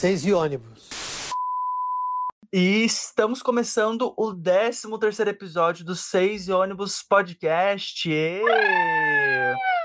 Seis e ônibus. E estamos começando o 13 terceiro episódio do Seis e Ônibus Podcast. Ê!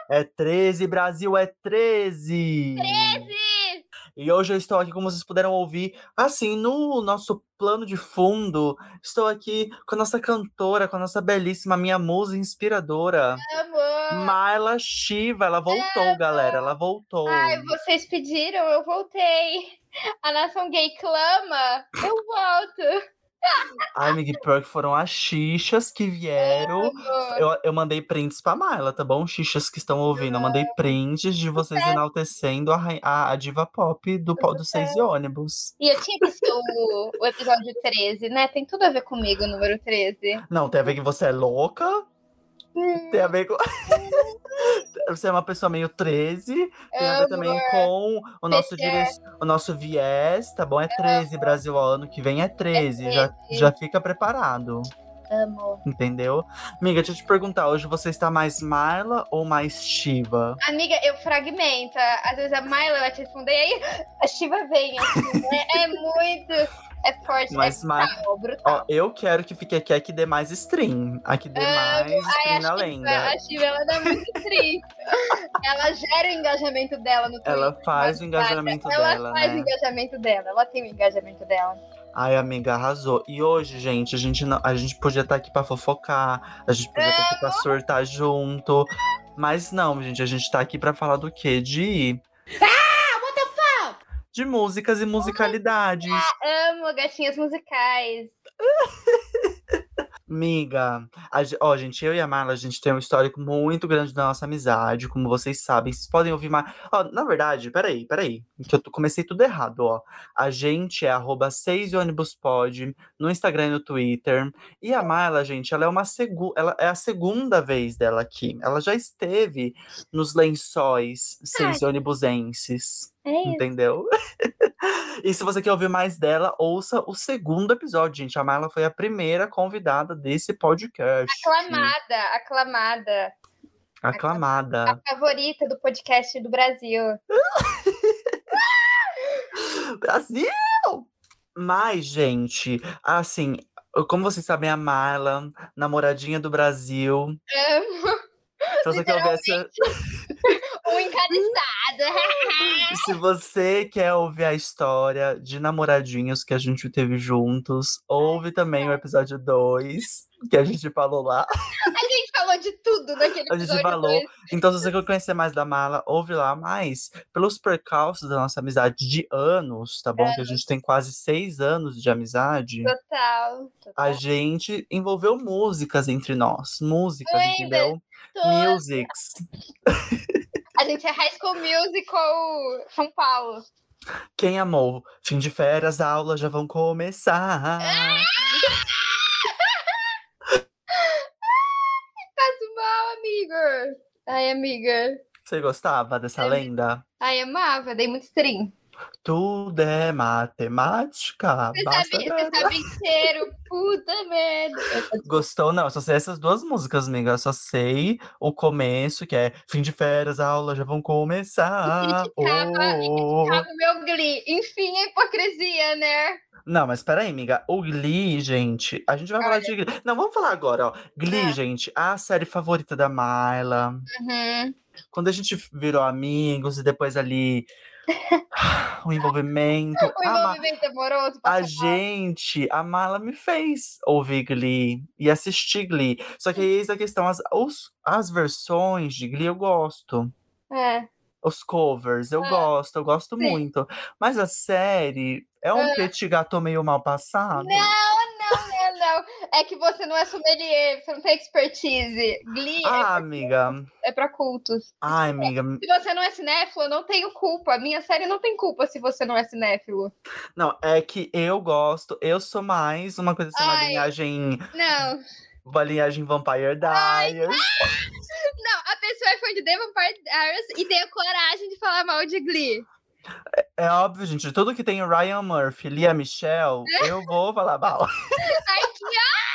É 13, Brasil é 13! 13! E hoje eu estou aqui, como vocês puderam ouvir, assim, no nosso plano de fundo, estou aqui com a nossa cantora, com a nossa belíssima, minha musa inspiradora, Amor! Marla Shiva. Ela voltou, galera, ela voltou. Ai, vocês pediram, eu voltei. A nação gay clama, eu volto. Ai, pior que foram as xixas que vieram. Eu, eu mandei prints pra Marla, tá bom? Xixas que estão ouvindo. Eu mandei prints de vocês enaltecendo a, a, a diva pop do, do Seis e Ônibus. E eu tinha que ser o, o episódio 13, né? Tem tudo a ver comigo, o número 13. Não, tem a ver que você é louca. Hum, Tem a ver com. você é uma pessoa meio 13. Tem a ver também com o nosso, dire... o nosso viés, tá bom? É 13, Brasil. Ano que vem é 13. Já, 13. já fica preparado. Amor. Entendeu? Amiga, deixa eu te perguntar, hoje você está mais Marla ou mais Shiva? Amiga, eu fragmento. Às vezes a Myla vai te responder, aí a Shiva vem. Assim, né? É muito. É forte, Mas, é Mar- brutal, brutal. Ó, eu quero que fique aqui, aqui dê mais stream. Aqui dê Amo. mais Ai, stream na lenda. A Shiva, ela dá muito triste. ela gera o engajamento dela no Twitter. Ela faz o mas engajamento ela dela, faz o né? engajamento dela. Ela tem o engajamento dela. Ai, amiga, arrasou. E hoje, gente, a gente, não, a gente podia estar aqui pra fofocar, a gente podia estar aqui pra surtar junto. Mas não, gente, a gente tá aqui pra falar do quê? De. De músicas e musicalidades. Amo gatinhas musicais. Miga, a ó, gente, eu e a Marla, a gente tem um histórico muito grande da nossa amizade, como vocês sabem. Vocês podem ouvir mais. Ó, na verdade, peraí, peraí. Que eu comecei tudo errado, ó. A gente é arroba 6 ônibus pod no Instagram e no Twitter. E a Marla, gente, ela é uma segu... ela é a segunda vez dela aqui. Ela já esteve nos lençóis seis ônibusenses. É isso. Entendeu? e se você quer ouvir mais dela, ouça o segundo episódio, gente. A Marla foi a primeira convidada desse podcast. Aclamada, aclamada. Aclamada. A favorita do podcast do Brasil. Brasil! Mas, gente, assim, como vocês sabem, a Marla, namoradinha do Brasil. Amo. Se você quer ouvir essa. Um. Se você quer ouvir a história de namoradinhos que a gente teve juntos, ouve também o episódio 2, que a gente falou lá. A gente falou de tudo naquele A gente episódio. falou. Então, se você quer conhecer mais da Mala, ouve lá. Mas, pelos percalços da nossa amizade de anos, tá bom? Que a gente tem quase seis anos de amizade. Total. total. A gente envolveu músicas entre nós. Músicas, Ainda entendeu? Tô- Musics. A gente é High School Musical São Paulo. Quem amou? Fim de férias, aulas já vão começar. Passo mal, amigo. Ai, amiga. Você gostava dessa lenda? Ai, amava. Dei muito stream. Tudo é matemática. Você sabe, você sabe inteiro. Puta merda. Gostou? Não, eu só sei essas duas músicas, amiga. Eu só sei o começo, que é fim de férias, aulas já vão começar. criticava- Oh. Tava o meu glee. Enfim, a hipocrisia, né? Não, mas peraí, amiga. O Glee, gente. A gente vai falar de Glee. Não, vamos falar agora, ó. Glee, Ah. gente, a série favorita da Marla. Uhum. Quando a gente virou amigos e depois ali. O envolvimento. O envolvimento amoroso. a gente, a Marla me fez ouvir Glee e assistir Glee. Só que eis a questão: as, os- as versões de Glee eu gosto. É. Os covers, eu Ah, gosto, eu gosto sim. muito. Mas a série é um Ah. petit gâteau meio mal passado. Não, não, não, não. É que você não é sommelier, você não tem expertise. Glee Ah, amiga. é, é pra cultos. Ai, amiga. Se você não é cinéfilo, eu não tenho culpa. A minha série não tem culpa se você não é cinéfilo. Não, é que eu gosto, eu sou mais uma coisa assim, uma linhagem. Não. Uma linhagem Vampire Diaries. Não, a pessoa é fã de The Vampire Diaries e tem a coragem de falar mal de Glee. É óbvio, gente, tudo que tem o Ryan Murphy, Lia Michelle, eu vou falar mal. Ai, que ódio!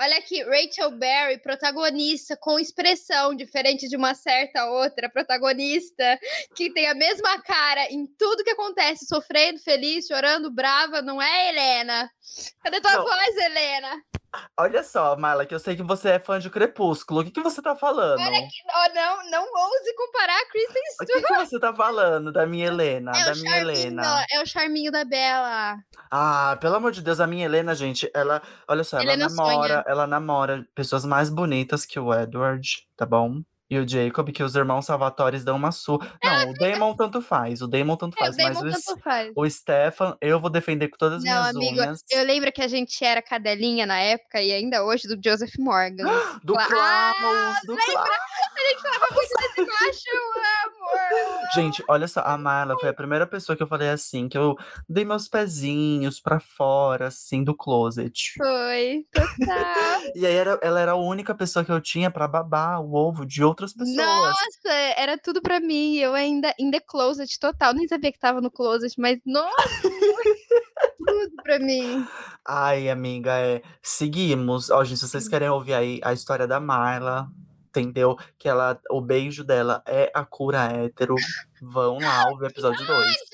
Olha aqui, Rachel Berry, protagonista, com expressão diferente de uma certa outra protagonista, que tem a mesma cara em tudo que acontece, sofrendo, feliz, chorando, brava, não é, Helena? Cadê tua Não. voz, Helena? Olha só, Marla, que eu sei que você é fã de Crepúsculo. O que, que você tá falando? Oh, não, não ouse comparar a Kristen O Stewart. que, que você tá falando da minha Helena? É da o, minha Helena. é o charminho da Bela. Ah, pelo amor de Deus, a minha Helena, gente, ela, olha só, ela Helena namora, sonha. ela namora pessoas mais bonitas que o Edward, tá bom? E o Jacob, que os irmãos Salvatores dão uma surra. Não, o Damon tanto faz, o Damon tanto É, o faz, mas Damon o, tanto faz. o Stefan, eu vou defender com todas as Não, minhas amigo, unhas. eu lembro que a gente era cadelinha na época e ainda hoje do Joseph Morgan. Do Cla- Klaus, do Klaus. A gente falava muito desse macho, Gente, olha só, a Marla foi a primeira pessoa que eu falei assim, que eu dei meus pezinhos pra fora, assim, do closet. Foi, total. E aí era, ela era a única pessoa que eu tinha pra babar o ovo de outras pessoas. Nossa, era tudo pra mim. Eu ainda in the closet total. Nem sabia que tava no closet, mas nossa, tudo pra mim. Ai, amiga, é. Seguimos. Ó, gente, se vocês querem ouvir aí a história da Marla, entendeu? Que ela, o beijo dela é a cura hétero. Vão lá ouvir o episódio 2.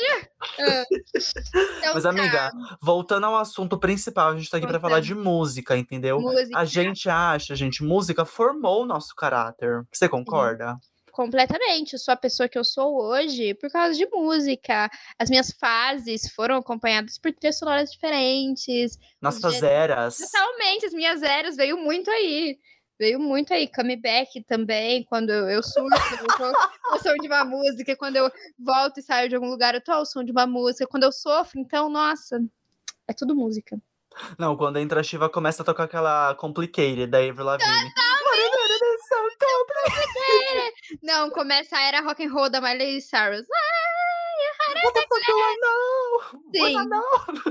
Então, Mas, tá, amiga, voltando ao assunto principal, a gente tá aqui pra falar de música, entendeu? música. A gente acha, gente, música formou o nosso caráter. Você concorda? Completamente. Eu sou a pessoa que eu sou hoje por causa de música. As minhas fases foram acompanhadas por trilhas sonoras diferentes. Nossas eras. Totalmente, as minhas eras veio muito aí. Veio muito aí. Comeback também, quando eu, eu surto, eu tô ao som de uma música. Quando eu volto e saio de algum lugar, eu tô ao som de uma música. Quando eu sofro, então, nossa, é tudo música. Não, quando entra a Shiva, começa a tocar aquela Complicated da Avril Lavigne. Não, começa a era rock and roll da Miley Cyrus. What Sim.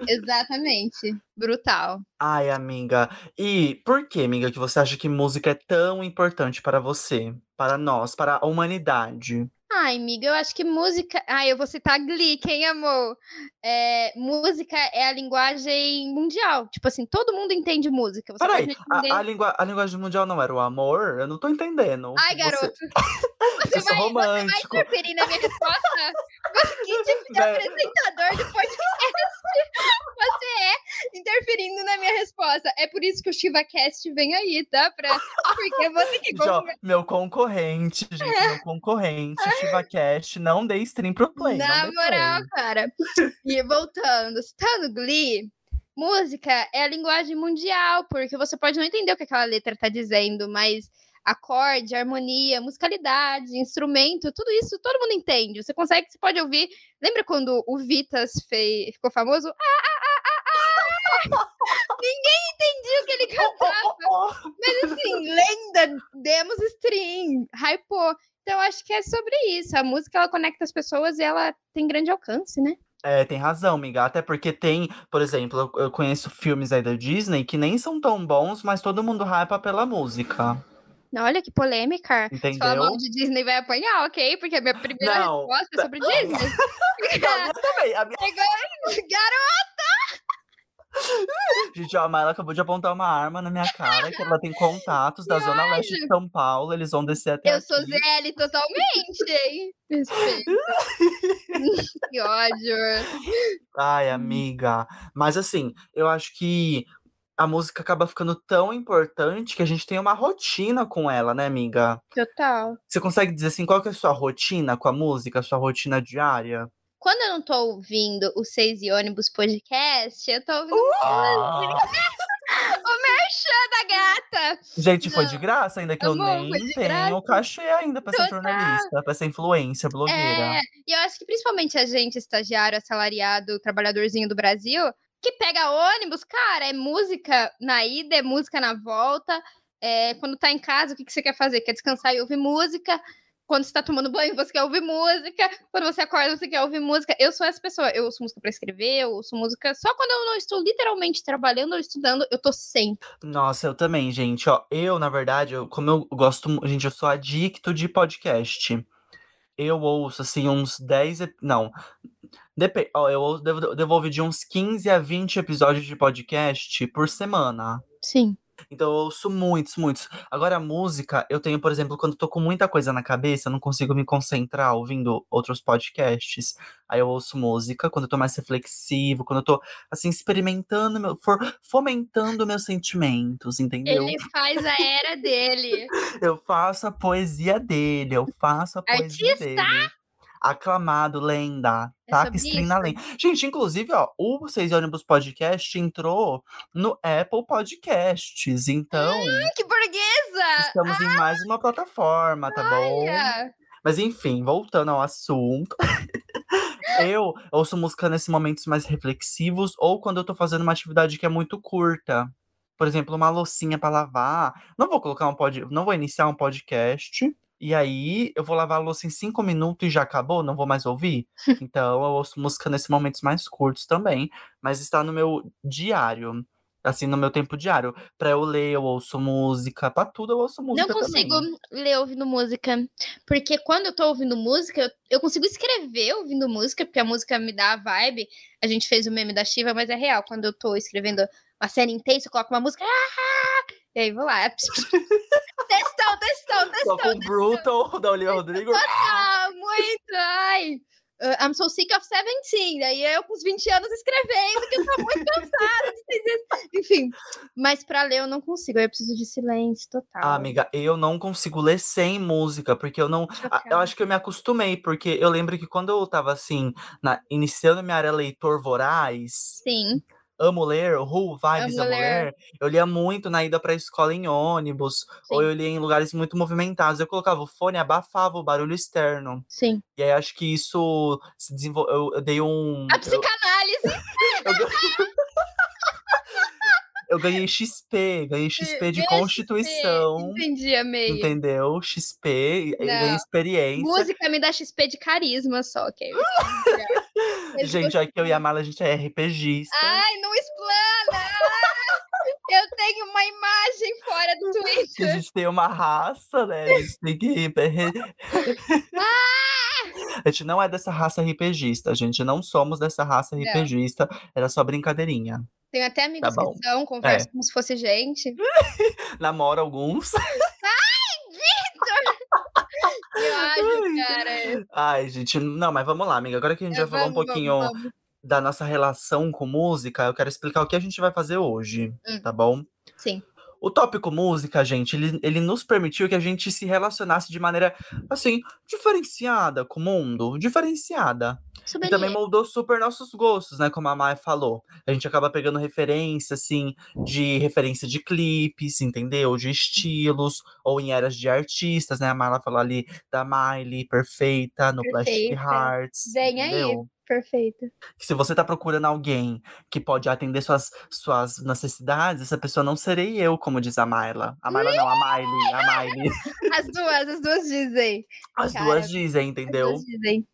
Exatamente. Brutal. Ai, amiga. E por que, amiga, que você acha que música é tão importante para você? Para nós, para a humanidade? Ai, amiga, eu acho que música. Ai, eu vou citar Glee, quem amou? É, música é a linguagem mundial. Tipo assim, todo mundo entende música. Você Peraí, a, entender. a, língua, a linguagem mundial não era o amor? Eu não tô entendendo. Ai, Você- garoto. Você, eu sou vai, você vai romântico. interferir na minha resposta? Você, que tipo de apresentador de podcast você é interferindo na minha resposta? É por isso que o ChivaCast vem aí, tá? Pra... Porque é você que Gente, ó, compra. meu concorrente, gente, meu concorrente, ChivaCast, não dê stream pro play. Na moral, play. cara. E voltando, citando Glee, música é a linguagem mundial, porque você pode não entender o que aquela letra tá dizendo, mas acorde, harmonia, musicalidade, instrumento, tudo isso todo mundo entende. Você consegue, você pode ouvir. Lembra quando o Vitas fez, ficou famoso? Ah, ah, ah, ah, ah! Ninguém entendia o que ele cantava. Oh, Mas assim, lenda, demos stream, hypou. Então acho que é sobre isso. A música ela conecta as pessoas e ela tem grande alcance, né? É, tem razão, amiga. Até porque tem, por exemplo, eu, eu conheço filmes aí da Disney que nem são tão bons, mas todo mundo hypa pela música. Olha que polêmica. Se falar Entendeu? mal de Disney vai apanhar, ok? Porque a minha primeira Não. resposta é sobre Disney. Não, eu também. A minha... Garoto, Gente, a Mayla acabou de apontar uma arma na minha cara, que ela tem contatos da Zona Leste de São Paulo, eles vão descer até eu sou aqui. ZL totalmente, hein? Que ódio. Ai, amiga. Mas assim, eu acho que a música acaba ficando tão importante que a gente tem uma rotina com ela, né, amiga? Total. Você consegue dizer assim, qual que é a sua rotina com a música, a sua rotina diária? Quando eu não tô ouvindo o Seis e Ônibus podcast, eu tô ouvindo Ah, o merchan da gata. gente, foi de graça, ainda que eu Amor, nem foi de tenho graça. cachê ainda pra ser Total. jornalista, pra ser influencer, blogueira. É, e eu acho que principalmente a gente, estagiário, assalariado, trabalhadorzinho do Brasil, que pega ônibus, cara, é música na ida, é música na volta. É, quando tá em casa, o que, que você quer fazer? Quer descansar e ouvir música. Quando você tá tomando banho, você quer ouvir música. Quando você acorda, você quer ouvir música. Eu sou essa pessoa. Eu ouço música pra escrever, eu ouço música. Só quando eu não estou literalmente trabalhando ou estudando, eu tô sempre. Nossa, eu também, gente. Ó, eu, na verdade, eu- como eu gosto, gente, eu sou adicto de podcast. Eu ouço, assim, uns 10. ep- Não. Dep ó, eu ouço- devo, devo ouvir de uns 15 a 20 episódios de podcast por semana. Sim. Então eu ouço muitos, muitos. Agora a música, eu tenho, por exemplo, quando eu tô com muita coisa na cabeça, eu não consigo me concentrar ouvindo outros podcasts. Aí eu ouço música quando eu tô mais reflexivo, quando eu tô, assim, experimentando, meu, for- fomentando meus sentimentos, entendeu? Ele faz a era dele. Eu faço a poesia dele, eu faço a poesia Artista! dele. Aclamado, lenda. É Taca sobre stream lenda. Gente, inclusive, ó, o Seis Ônibus Podcast entrou no Apple Podcasts. Então, Hum, que burguesa! estamos em mais uma plataforma, tá bom? Olha! Mas enfim, voltando ao assunto. eu ouço música nesses momentos mais reflexivos ou quando eu tô fazendo uma atividade que é muito curta. Por exemplo, uma loucinha pra lavar. Não vou colocar um pod... não vou iniciar um podcast. E aí eu vou lavar a louça em cinco minutos e já acabou, não vou mais ouvir. Então eu ouço música nesses momentos mais curtos também, mas está no meu diário. Assim, no meu tempo diário. Pra eu ler, eu ouço música. Pra tudo eu ouço música Não consigo também. ler ouvindo música. Porque quando eu tô ouvindo música, eu, eu consigo escrever ouvindo música, porque a música me dá a vibe. A gente fez o meme da Shiva, mas é real. Quando eu tô escrevendo uma cena intensa, eu coloco uma música. "Ah!" E aí vou lá. Textão, textão, Só textão. com o Brutal da Olivia Rodrigo. Ah, muito! Ai! Uh, I'm so sick of 17. Daí eu com os 20 anos escrevendo, que eu tô muito cansada de. Enfim, mas pra ler eu não consigo. aí Eu preciso de silêncio total. Ah, amiga, eu não consigo ler sem música, porque eu não. Ah, Eu acho que eu me acostumei, porque eu lembro que quando eu tava assim, na- iniciando minha área leitor voraz, Sim. Amo ler, Who Vibes Amo amo, ler. ler, eu lia muito na ida pra escola em ônibus, ou Sim. eu lia em lugares muito movimentados. Eu colocava o fone, abafava o barulho externo. Sim. E aí acho que isso se desenvolveu. Eu, eu dei um. A psicanálise. eu Eu ganhei XP, ganhei XP de Meu Constituição. Entendi, amei. Entendeu? XP, eu ganhei Não. experiência. Música me dá XP de carisma só, ok? Gente, aqui eu e a Mala, a gente é RPGista. Ai, não explana! Eu tenho uma imagem fora do que a Twitter. gente tem uma raça, né? A gente tem que. Ah! A gente não é dessa raça RPGista. A gente não somos dessa raça Não. RPGista. Era só brincadeirinha. Tenho até amigos Tá que são, converso É. como se fosse gente. Namoro alguns. Eu acho, cara. Ai, gente, não, mas vamos lá, amiga. Agora que a gente já falou um Vamos, pouquinho vamos, vamos. da nossa relação com música, eu quero explicar o que a gente vai fazer hoje, Hum. tá bom? Sim. O tópico música, gente, ele, ele nos permitiu que a gente se relacionasse de maneira, assim, diferenciada com o mundo. Diferenciada. E também moldou super nossos gostos, né? Como a Mai falou. A gente acaba pegando referência, assim, de referência de clipes, entendeu? De estilos, ou em eras de artistas, né? A Marla falou ali da Miley, perfeita, no Plastic Perfeita. Hearts. Vem aí. Perfeito. Se você tá procurando alguém que pode atender suas, suas necessidades, essa pessoa não serei eu, como diz a Marla. A Marla não, a Miley, a Miley. As duas, as duas dizem. As Cara, duas dizem, As entendeu? duas dizem.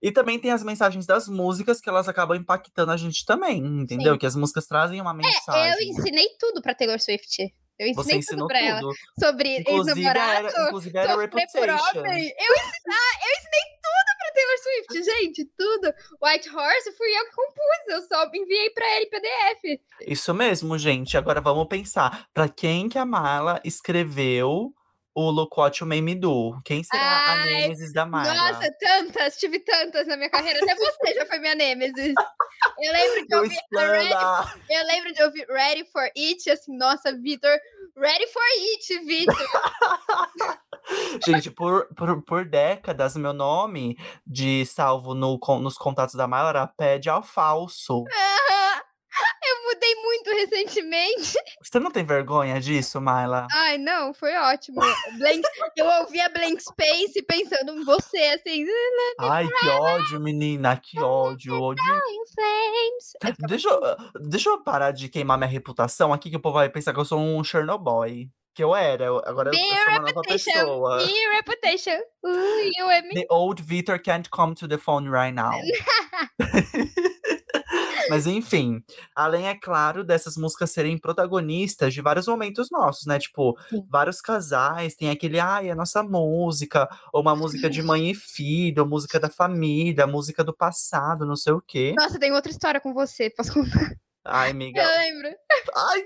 E também tem as mensagens das músicas que elas acabam impactando a gente também, entendeu? Sim. Que as músicas trazem uma Eu mensagem. ensinei tudo pra Taylor Swift. Eu Você ensinei ensinou tudo pra ela. tudo. Sobre Inclusive ex-namorado, era sofrer por Reputation. homem. Eu, eu ensinei tudo pra Taylor Swift, gente. Tudo. White Horse fui eu que compus. Eu só enviei pra ele PDF. Isso mesmo, gente. Agora vamos pensar. Pra quem que a Marla escreveu o Look What You Made Me Do? Quem será a Ai, Nemesis da Marla? Nossa, tantas. Tive tantas na minha carreira. Até você já foi minha nêmesis. Eu lembro de ouvir a Ready! Eu lembro de ouvir Ready for It, assim, nossa, Vitor, Ready for It, Vitor. Gente, por, por, por décadas, meu nome de salvo no, nos contatos da Marla era Pede ao Falso. Eu mudei muito recentemente. Você não tem vergonha disso, Marla? Ai, não, foi ótimo. Blank, eu ouvia Blank Space pensando em você, assim, Ai, que ódio, menina, que ódio. ódio. ficava Deixa eu, deixa eu parar de queimar minha reputação aqui, que o povo vai pensar que eu sou um Chernobyl. Que eu era, eu- agora eu, eu Be sou uma nova pessoa. E reputation. Uh, you and me. The old Victor can't come to the phone right now. Mas enfim, além, é claro, dessas músicas serem protagonistas de vários momentos nossos, né? Tipo, Sim. vários casais tem aquele, ai, a nossa música, ou uma música de mãe e filho, ou música da família, música do passado, não sei o quê. Nossa, tem outra história com você, posso contar? Ai, Eu amiga. lembro. Ai,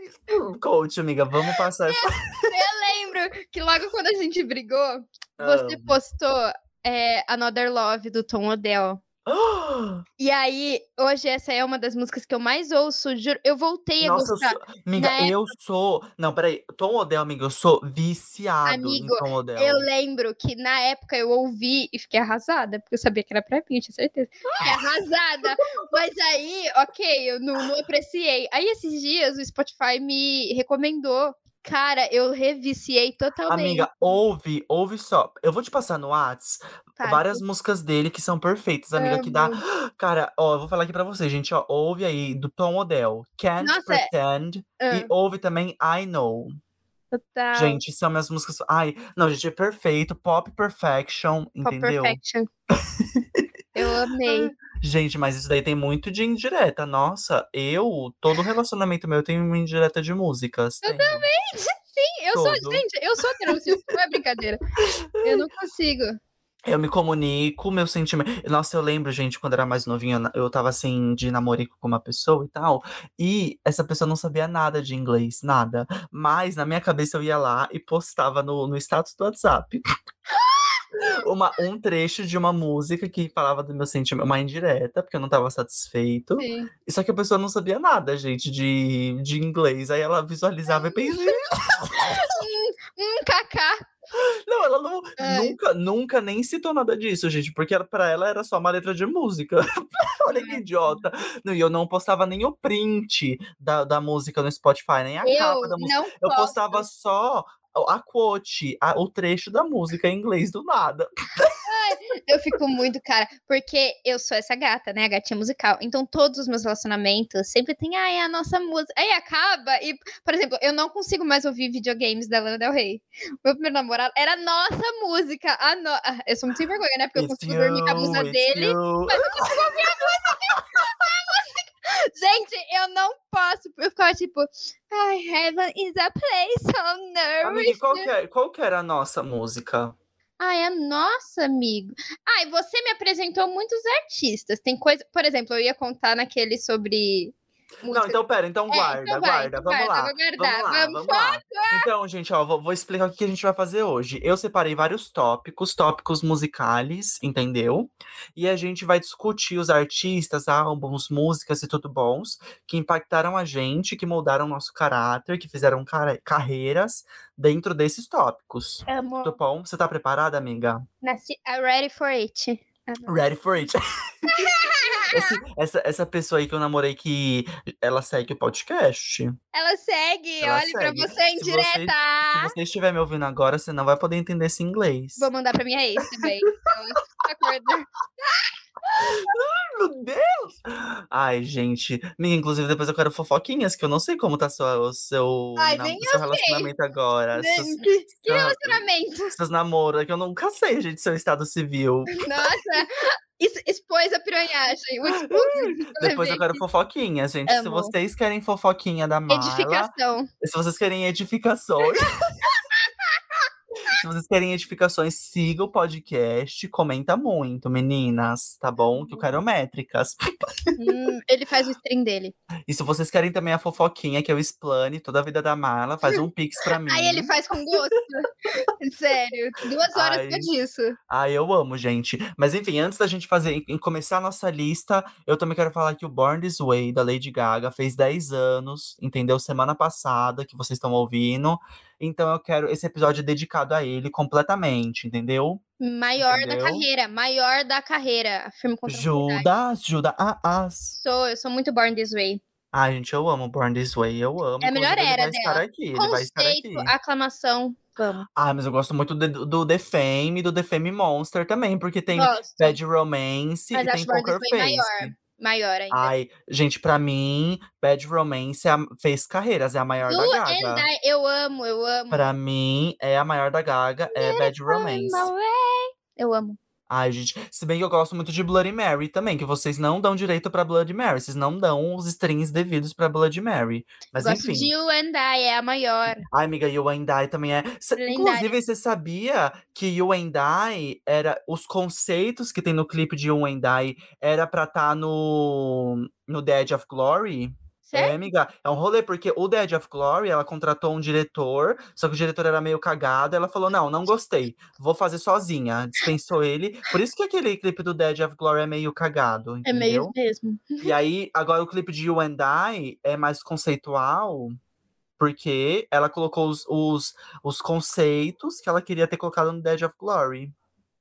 conte, amiga. Vamos passar essa. Eu lembro que logo quando a gente brigou, você postou é, Another Love do Tom Odell. E aí, hoje essa é uma das músicas que eu mais ouço, juro. Eu voltei a Nossa, eu gostar. sou. Amiga, Na eu sou. Não, peraí. Tom Odell, amiga, eu sou viciado Amigo, em Tom Odell. Eu lembro que na época eu ouvi e fiquei arrasada, porque eu sabia que era pra mim, eu tinha certeza. Fiquei arrasada. Mas aí, ok, eu não, não apreciei. Aí esses dias o Spotify me recomendou. Cara, eu reviciei totalmente. Amiga, ouve, ouve só. Eu vou te passar no Whats Tá, várias músicas dele que são perfeitas, amiga, que dá. Amo. Cara, ó, eu vou falar aqui pra você, gente, ó. Ouve aí do Tom Odell, Can't Nossa, é- Pretend. ah, E ouve também I Know. total. Gente, são minhas músicas. Ai, não, gente, é perfeito. Pop Perfection, Pop entendeu? Perfection. eu amei. Gente, mas isso daí tem muito de indireta. Nossa, eu, todo relacionamento meu tem uma indireta de músicas. Eu tenho. Sim, eu sou, Todo. gente, eu sou Taylor não é brincadeira. Eu não consigo. Eu me comunico, meu sentimento. Nossa, eu lembro, gente, quando era mais novinha, eu na- eu tava assim, de namorico com uma pessoa e tal. E essa pessoa não sabia nada de inglês, nada. Mas na minha cabeça eu ia lá e postava no, no status do WhatsApp. Uma, um trecho de uma música que falava do meu sentimento, uma indireta, porque eu não tava satisfeito. Sim. Só que a pessoa não sabia nada, gente, de, de inglês. Aí ela visualizava e pensei, Um kaká. não, ela não, Ai. nunca, nunca nem citou nada disso, gente, porque pra ela era só uma letra de música. Olha que idiota. Não, e eu não postava nem o print da, da música no Spotify, nem a Eu capa da música. Eu posso. postava só a a quote, a- o trecho da música em inglês do nada. Eu fico muito, cara, porque eu sou essa gata, né? A gatinha musical. Então, todos os meus relacionamentos sempre tem, ai, é a nossa música. Aí acaba e, por exemplo, eu não consigo mais ouvir videogames da Lana Del Rey. Meu primeiro namorado era a nossa música. A no... ah, Eu sou muito sem vergonha, né? Porque eu It's consigo dormir com a blusa it's dele. you. Mas eu consigo ouvir a música. Gente, eu não posso. Eu ficava tipo, ai, heaven is a place so Amiga, nourished. qual que, é- qual que era a nossa música? Ai, é nossa, amigo. Ai, você me apresentou muitos artistas. Tem coisa. Por exemplo, eu ia contar naquele sobre. Não, então pera, então É, guarda, então vai, guarda, então vamos guarda, lá. vou guardar. Vamos lá, Vamos, vamos lá. Então, gente, ó, vou, vou explicar o que a gente vai fazer hoje. Eu separei vários tópicos, tópicos musicais, entendeu? E a gente vai discutir os artistas, álbuns, músicas e tudo bons que impactaram a gente, que moldaram o nosso caráter, que fizeram cara- carreiras dentro desses tópicos. Amo. Tudo bom? Você tá preparada, amiga? Nasci... I'm ready for it. Ready for it. Esse- essa, essa pessoa aí que eu namorei que ela segue o podcast. Ela segue, Ela pra segue. você em Se você- direta. Se você estiver me ouvindo agora, você não vai poder entender esse inglês. Vou mandar pra minha ex também. Tá acordando. Meu Deus! Ai, gente. Amiga, inclusive, depois eu quero fofoquinhas, que eu não sei como tá sua, o seu, Ai, nem seu relacionamento agora. Seus, Gente, que seu- relacionamento. seus namoros, que eu nunca sei, gente, seu estado civil. Nossa, es- expôs a piranhagem. O expulso. Depois eu quero fofoquinhas, gente. Se Amo. vocês querem fofoquinha da Marla, Edificação. se vocês querem edificações. Se vocês querem edificações, siga o podcast, comenta muito, meninas, tá bom? Que eu quero métricas. Hum, ele faz o stream dele. E se vocês querem também a fofoquinha, que é o explane toda a vida da Marla, faz um pix pra mim. Aí ele faz com gosto. Sério, duas horas Ai. disso. Ai, eu amo, gente. Mas enfim, antes da gente fazer, em começar a nossa lista, eu também quero falar que o Born This Way, da Lady Gaga, fez 10 anos, entendeu? Semana passada, que vocês estão ouvindo. Então eu quero, esse episódio é dedicado a ele completamente, entendeu? Maior da Entendeu? carreira, maior da carreira. Afirmo com. Judas, Judas, ah, as. Sou, eu sou muito born this way. Ai, gente, eu amo Born This Way, eu amo. É a melhor Inclusive, ele era vai estar dela. aqui, ele vai estar aqui. Conceito, aclamação, vamos. Ah, mas eu gosto muito do, do The Fame e do The Fame Monster também, porque tem Gosto. Bad Romance Mas e tem Poker Face. maior. Maior ainda. Ai, gente, pra mim, Bad Romance é a- fez carreiras, é a maior Do da and Gaga. I, eu amo, eu amo. Pra mim, é a maior da Gaga, é Bad Romance. Way. Eu amo. Ai, gente, se bem que eu gosto muito de Bloody Mary também, que vocês não dão direito pra Bloody Mary, vocês não dão os strings devidos pra Bloody Mary. Mas Gosto enfim. de You and I, é a maior. Ai, amiga, You and I também é. Lendária. inclusive, você sabia que You and I era. Os conceitos que tem no clipe de You and I era pra estar no. No The Edge of Glory? É, amiga, é um rolê, porque o Edge of Glory, ela contratou um diretor, só que o diretor era meio cagado, ela falou: "Não, não gostei, vou fazer sozinha", dispensou ele. Por isso que aquele clipe do Edge of Glory é meio cagado, É meio entendeu? mesmo. E aí, agora o clipe de You and I é mais conceitual, porque ela colocou os os os conceitos que ela queria ter colocado no Edge of Glory,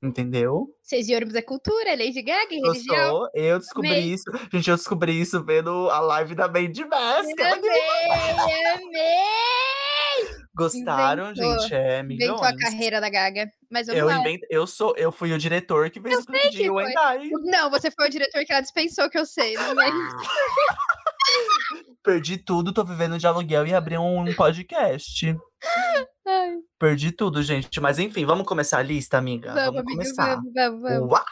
entendeu? Seis de ônibus é cultura, é Lady Gaga, é religião. Gostou? Eu descobri Amei. isso gente, eu descobri isso vendo a live da Mandy Mask, Amei, amei! Gostaram, Inventou, gente? É, Inventou a amigões. carreira da Gaga. Mas Eu lá. invent eu sou eu fui o diretor que fez Eu o and I. Não, você foi o diretor que ela dispensou, que eu sei. Não é. Perdi tudo, tô vivendo de aluguel e abri um podcast. Ai, Perdi tudo, gente. Mas enfim, vamos começar a lista, amiga? vamos, Vamos amiga, começar. vamos, vamos, vamos. Uá!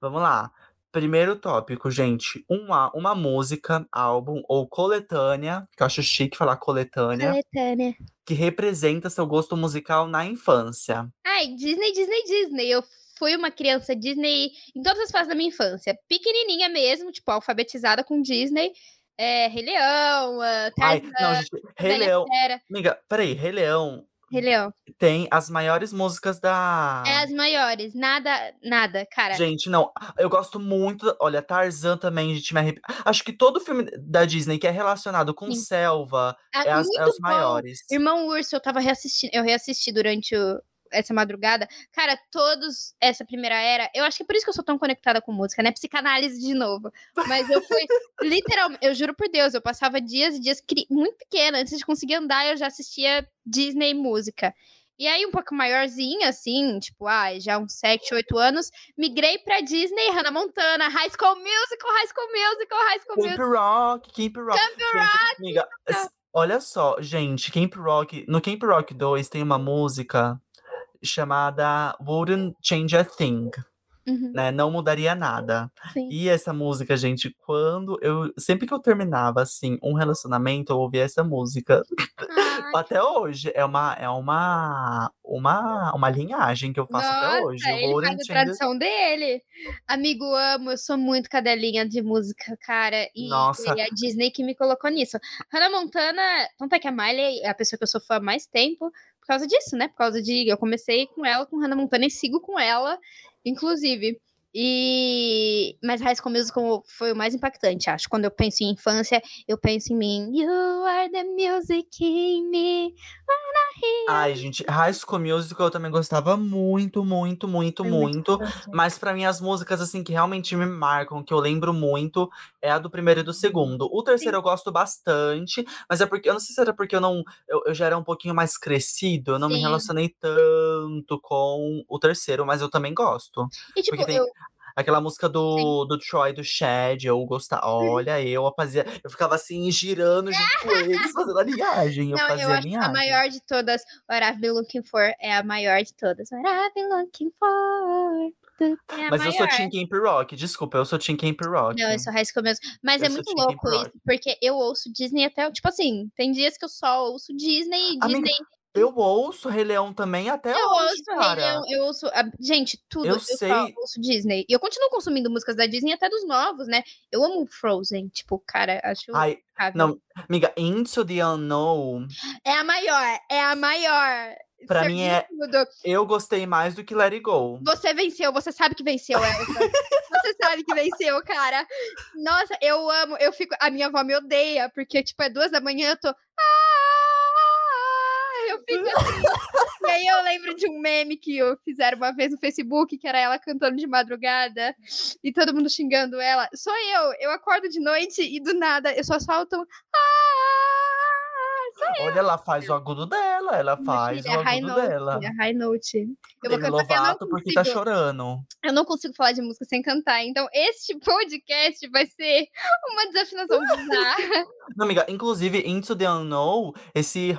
Vamos lá. Primeiro tópico, gente. Uma, uma música, álbum ou coletânea, que eu acho chique falar coletânea, Coletânea. que representa seu gosto musical na infância. Ai, Disney, Disney, Disney. Eu fui uma criança Disney em todas as fases da minha infância. Pequenininha mesmo, tipo, alfabetizada com Disney. É, Rei Leão, Ai, Tarzan, não, gente, Rei Leão. Fera. Amiga, peraí, Rei Leão Rei Leão. tem as maiores músicas da. É as maiores. Nada, nada, cara. Gente, não, eu gosto muito. Olha, Tarzan também, gente, me arrepia. Acho que todo filme da Disney que é relacionado com Sim. selva Ah, é as, é bom. maiores. Irmão Urso, eu tava reassistindo, eu reassisti durante o- essa madrugada. Cara, todos essa primeira era, eu acho que é por isso que eu sou tão conectada com música, né? Psicanálise de novo. Mas eu fui, literalmente, eu juro por Deus, eu passava dias e dias muito pequena, antes de conseguir andar, eu já assistia Disney música. E aí, um pouco maiorzinha, assim, tipo, ah, já uns 7, 8 anos, migrei pra Disney, Hannah Montana, High School Musical, High School Musical, High School Camp Musical. Rock, Camp Rock. gente, amiga, s- olha só, gente, Camp Rock. No Camp Rock 2 tem uma música chamada Wouldn't Change a Thing, Uhum, né? Não mudaria nada. sim. E essa música, gente, quando eu. Sempre que eu terminava, assim, um relacionamento, eu ouvia essa música. Até hoje. É uma, é uma, uma, uma linhagem que eu faço até Nossa, hoje. ele faz a tradição dele. Amigo, amo, eu sou muito cadelinha de música, cara. E Nossa. foi a Disney que me colocou nisso. Hannah Montana, tanto é que a Miley é a pessoa que eu sou fã há mais tempo por causa disso, né? Por causa de. Eu comecei com ela, com Hannah Montana, e sigo com ela, inclusive. E. Mas High School Musical foi o mais impactante, acho. Quando eu penso em infância, eu penso em mim. You are the music in me. Ai, gente, High School Musical eu também gostava muito, muito, muito, muito muito. Mas pra mim, as músicas, assim, que realmente me marcam, que eu lembro muito, é a do primeiro e do segundo. O terceiro eu gosto bastante, mas é porque, eu não sei se era porque eu não, eu, eu já era um pouquinho mais crescido, eu não me Sim. relacionei tanto com o terceiro, mas eu também gosto. E tipo, tem eu. Aquela música do, do Troy, do Chad, eu gostava. Olha, eu fazia, eu ficava assim, girando junto com eles, fazendo a linhagem. Eu Não, fazia eu a acho que a linhagem. maior de todas, What I've Been Looking For, é a maior de todas. What I've Been Looking For. É Mas eu sou maior. Team Camp Rock, desculpa, eu sou Team Camp Rock. Não, eu sou High School mesmo. Mas Eu é muito louco isso, porque eu ouço Disney até. Tipo assim, tem dias que eu só ouço Disney e Amiga, Disney. Eu ouço Rei Leão também até Eu hoje, ouço Rei cara. Leão, eu ouço. a- Gente, tudo. Eu Eu, só sei. ouço Disney. E eu continuo consumindo músicas da Disney até dos novos, né? Eu amo Frozen. Tipo, cara, acho. Ai, não, amiga, Into the Unknown, É a maior, é a maior. Pra Isso mim é- tudo. eu gostei mais do que Let It Go. Você venceu, você sabe que venceu, Elsa. você sabe que venceu, cara. Nossa, eu amo, eu fico. A minha avó me odeia, porque, tipo, é duas da manhã, eu tô. "Ah", Assim. e aí eu lembro de um meme que eu fizeram uma vez no Facebook, que era ela cantando de madrugada e todo mundo xingando ela. Sou eu, eu acordo de noite e do nada eu só solto. um, "Ah", sou Olha, ela faz o agudo dela, ela faz filha, o é high agudo note, dela. é high note. Eu vou Demi cantar, Lovato porque tá chorando. Eu não consigo falar de música sem cantar. Então, este podcast vai ser uma desafinação bizarra. Não, amiga, inclusive, Into the Unknown, esse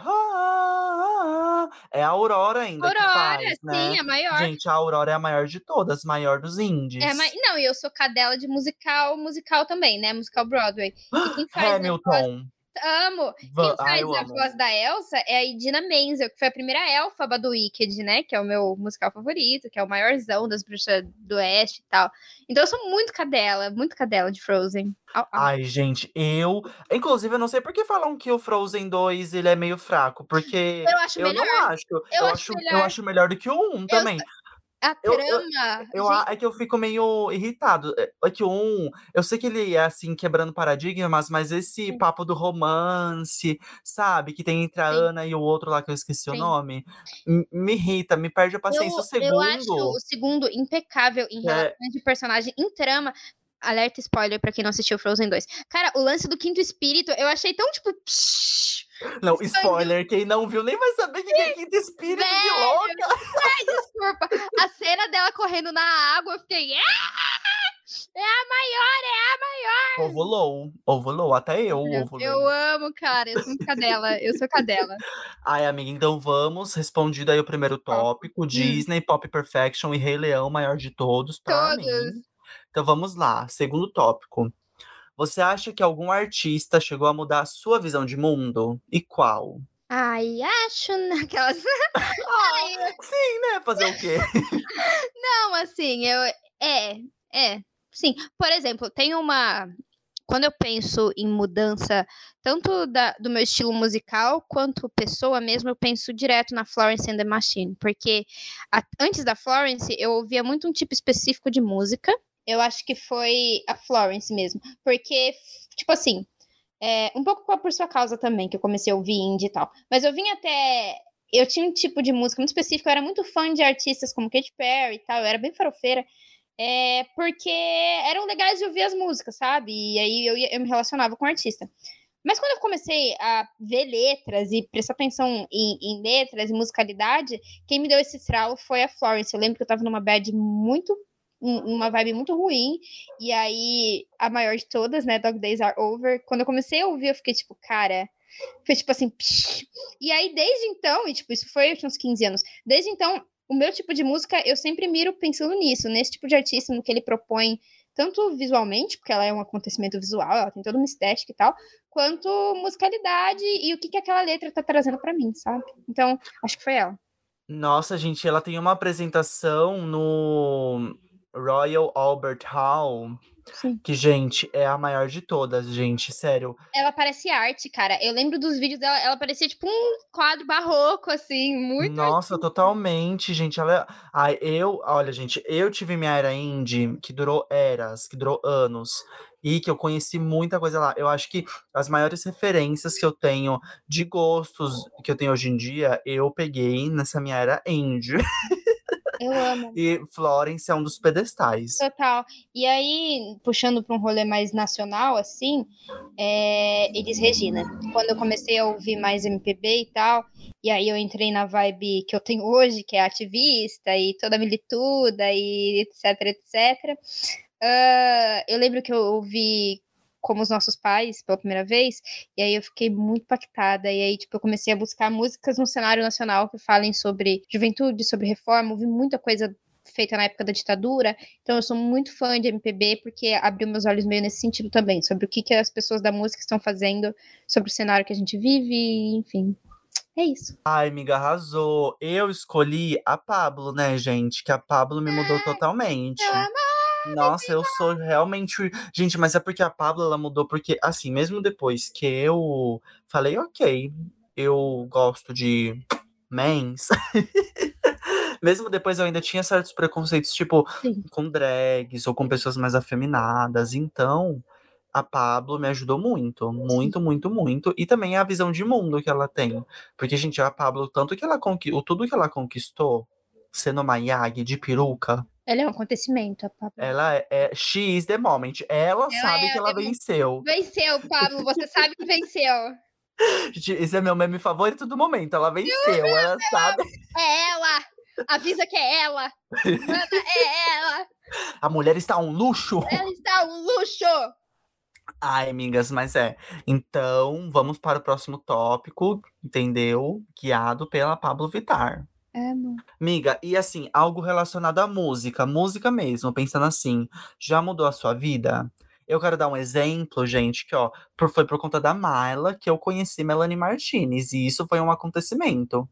é a Aurora ainda que Aurora, faz, né? sim, a maior. Gente, a Aurora é a maior de todas, maior dos indies. É, mas, não, e eu sou cadela de musical, musical também, né? Musical Broadway. A voz- Hamilton. Amo. Quem Ah, faz eu a amo. voz da Elsa é a Idina Menzel, que foi a primeira elfaba do Wicked, né? Que é o meu musical favorito, que é o maiorzão das bruxas do oeste e tal. Então eu sou muito cadela, muito cadela de Frozen. Au, au. Ai, gente, eu. Inclusive, eu não sei por que falam que o Frozen 2 ele é meio fraco, porque Eu acho eu melhor. não acho. Eu, acho acho, eu melhor. acho melhor do que o 1 também. A eu- trama. Eu, gente, é que eu fico meio irritado. É é que o 1, eu sei que ele é assim, quebrando paradigmas, mas esse Sim. papo do romance, sabe? Que tem entre a Sim. Ana e o outro lá que eu esqueci o Sim. nome, m- me irrita, me perde a paciência. o eu, eu acho segundo. o segundo impecável em É. relações de personagem, em trama. Alerta spoiler pra quem não assistiu Frozen 2. Cara, o lance do quinto espírito, eu achei tão, tipo. psh, Não, spoiler, quem não viu nem vai saber que é quinto espírito de Velho, louca. Desculpa. A cena dela correndo na água, eu fiquei. "Ah! É a maior, é a maior! Ovulou, ovulou, até eu ovulei. eu amo, cara. Eu sou cadela. Eu sou cadela. Ai, amiga, então vamos. Respondido aí o primeiro tópico: Disney, Pop Perfection e Rei Leão, maior de todos, pra Todos. mim. Então vamos lá. Segundo tópico. Você acha que algum artista chegou a mudar a sua visão de mundo? E qual? Ai, acho naquelas. Ah, sim, né? Fazer o quê? Não, assim, eu. É, é. Sim. Por exemplo, tem uma. Quando eu penso em mudança, tanto da- do meu estilo musical quanto pessoa mesmo, eu penso direto na Florence and the Machine. Porque a- antes da Florence, eu ouvia muito um tipo específico de música. Eu acho que foi a Florence mesmo. Porque, tipo assim, é, um pouco por sua causa também, que eu comecei a ouvir indie e tal. Mas eu vim até. Eu tinha um tipo de música muito específico, eu era muito fã de artistas como Katy Perry e tal, eu era bem farofeira. É, porque eram legais de ouvir as músicas, sabe? E aí eu, eu me relacionava com o artista. Mas quando eu comecei a ver letras e prestar atenção em, em letras e musicalidade, quem me deu esse estralo foi a Florence. Eu lembro que eu tava numa bad muito. Um- Uma vibe muito ruim. E aí, a maior de todas, né? Dog Days Are Over. Quando eu comecei a ouvir, eu fiquei tipo, cara. Foi tipo assim. psh. E aí, desde então, e tipo, isso foi eu uns 15 anos. Desde então, o meu tipo de música, eu sempre miro pensando nisso, nesse tipo de artista, no que ele propõe, tanto visualmente, porque ela é um acontecimento visual, ela tem toda uma estética e tal, quanto musicalidade e o que, que aquela letra tá trazendo pra mim, sabe? Então, acho que foi ela. Nossa, gente, ela tem uma apresentação no Royal Albert Hall, Sim. que, gente, é a maior de todas, gente, sério. Ela parece arte, cara. Eu lembro dos vídeos dela, ela parecia tipo um quadro barroco, assim, muito. Nossa, totalmente, gente. Ela... Ai, eu, olha, gente, eu tive minha era indie que durou eras, que durou anos, e que eu conheci muita coisa lá. Eu acho que as maiores referências que eu tenho de gostos que eu tenho hoje em dia, eu peguei nessa minha era indie. Eu amo. E Florence é um dos pedestais. Total. E aí, puxando para um rolê mais nacional, assim, é, Elis Regina. Quando eu comecei a ouvir mais MPB e tal, e aí eu entrei na vibe que eu tenho hoje, que é ativista e toda milituda e etc, etc. Ah, eu lembro que eu ouvi como os nossos pais pela primeira vez, e aí eu fiquei muito impactada. E aí, tipo, eu comecei a buscar músicas no cenário nacional que falem sobre juventude, sobre reforma, ouvi muita coisa feita na época da ditadura. Então eu sou muito fã de MPB porque abriu meus olhos meio nesse sentido também, sobre o que, que as pessoas da música estão fazendo, sobre o cenário que a gente vive, enfim. É isso. Ai, amiga, arrasou. Eu escolhi a Pablo, né, gente? Que a Pablo me mudou totalmente. Meu amor! Nossa, eu sou realmente. Gente, mas é porque a Pablo ela mudou, porque, assim, mesmo depois que eu falei, ok, eu gosto de mens. mesmo depois eu ainda tinha certos preconceitos, tipo, Sim. com drags ou com pessoas mais afeminadas. Então, a Pablo me ajudou muito, muito, muito, muito. E também a visão de mundo que ela tem. Porque, gente, a Pablo, tanto que ela conquistou, tudo que ela conquistou, sendo uma Yagi de peruca, Ela é um acontecimento, a Pablo. ela é, é she is the moment. Ela, sabe é que ela venceu. Venceu, Pablo. Você sabe que venceu. Gente, esse é meu meme favorito do momento. Ela venceu, ela sabe. É ela! Avisa que é ela! Manda, é ela! A mulher está um luxo. Ela está um luxo! Ai, amigas, mas é. Então, vamos para o próximo tópico, entendeu? Guiado pela Pablo Vittar. Amo. Miga, e assim, algo relacionado à música, música mesmo, pensando assim, já mudou a sua vida? Eu quero dar um exemplo, gente, que ó, por, foi por conta da Myla que eu conheci Melanie Martinez, e isso foi um acontecimento.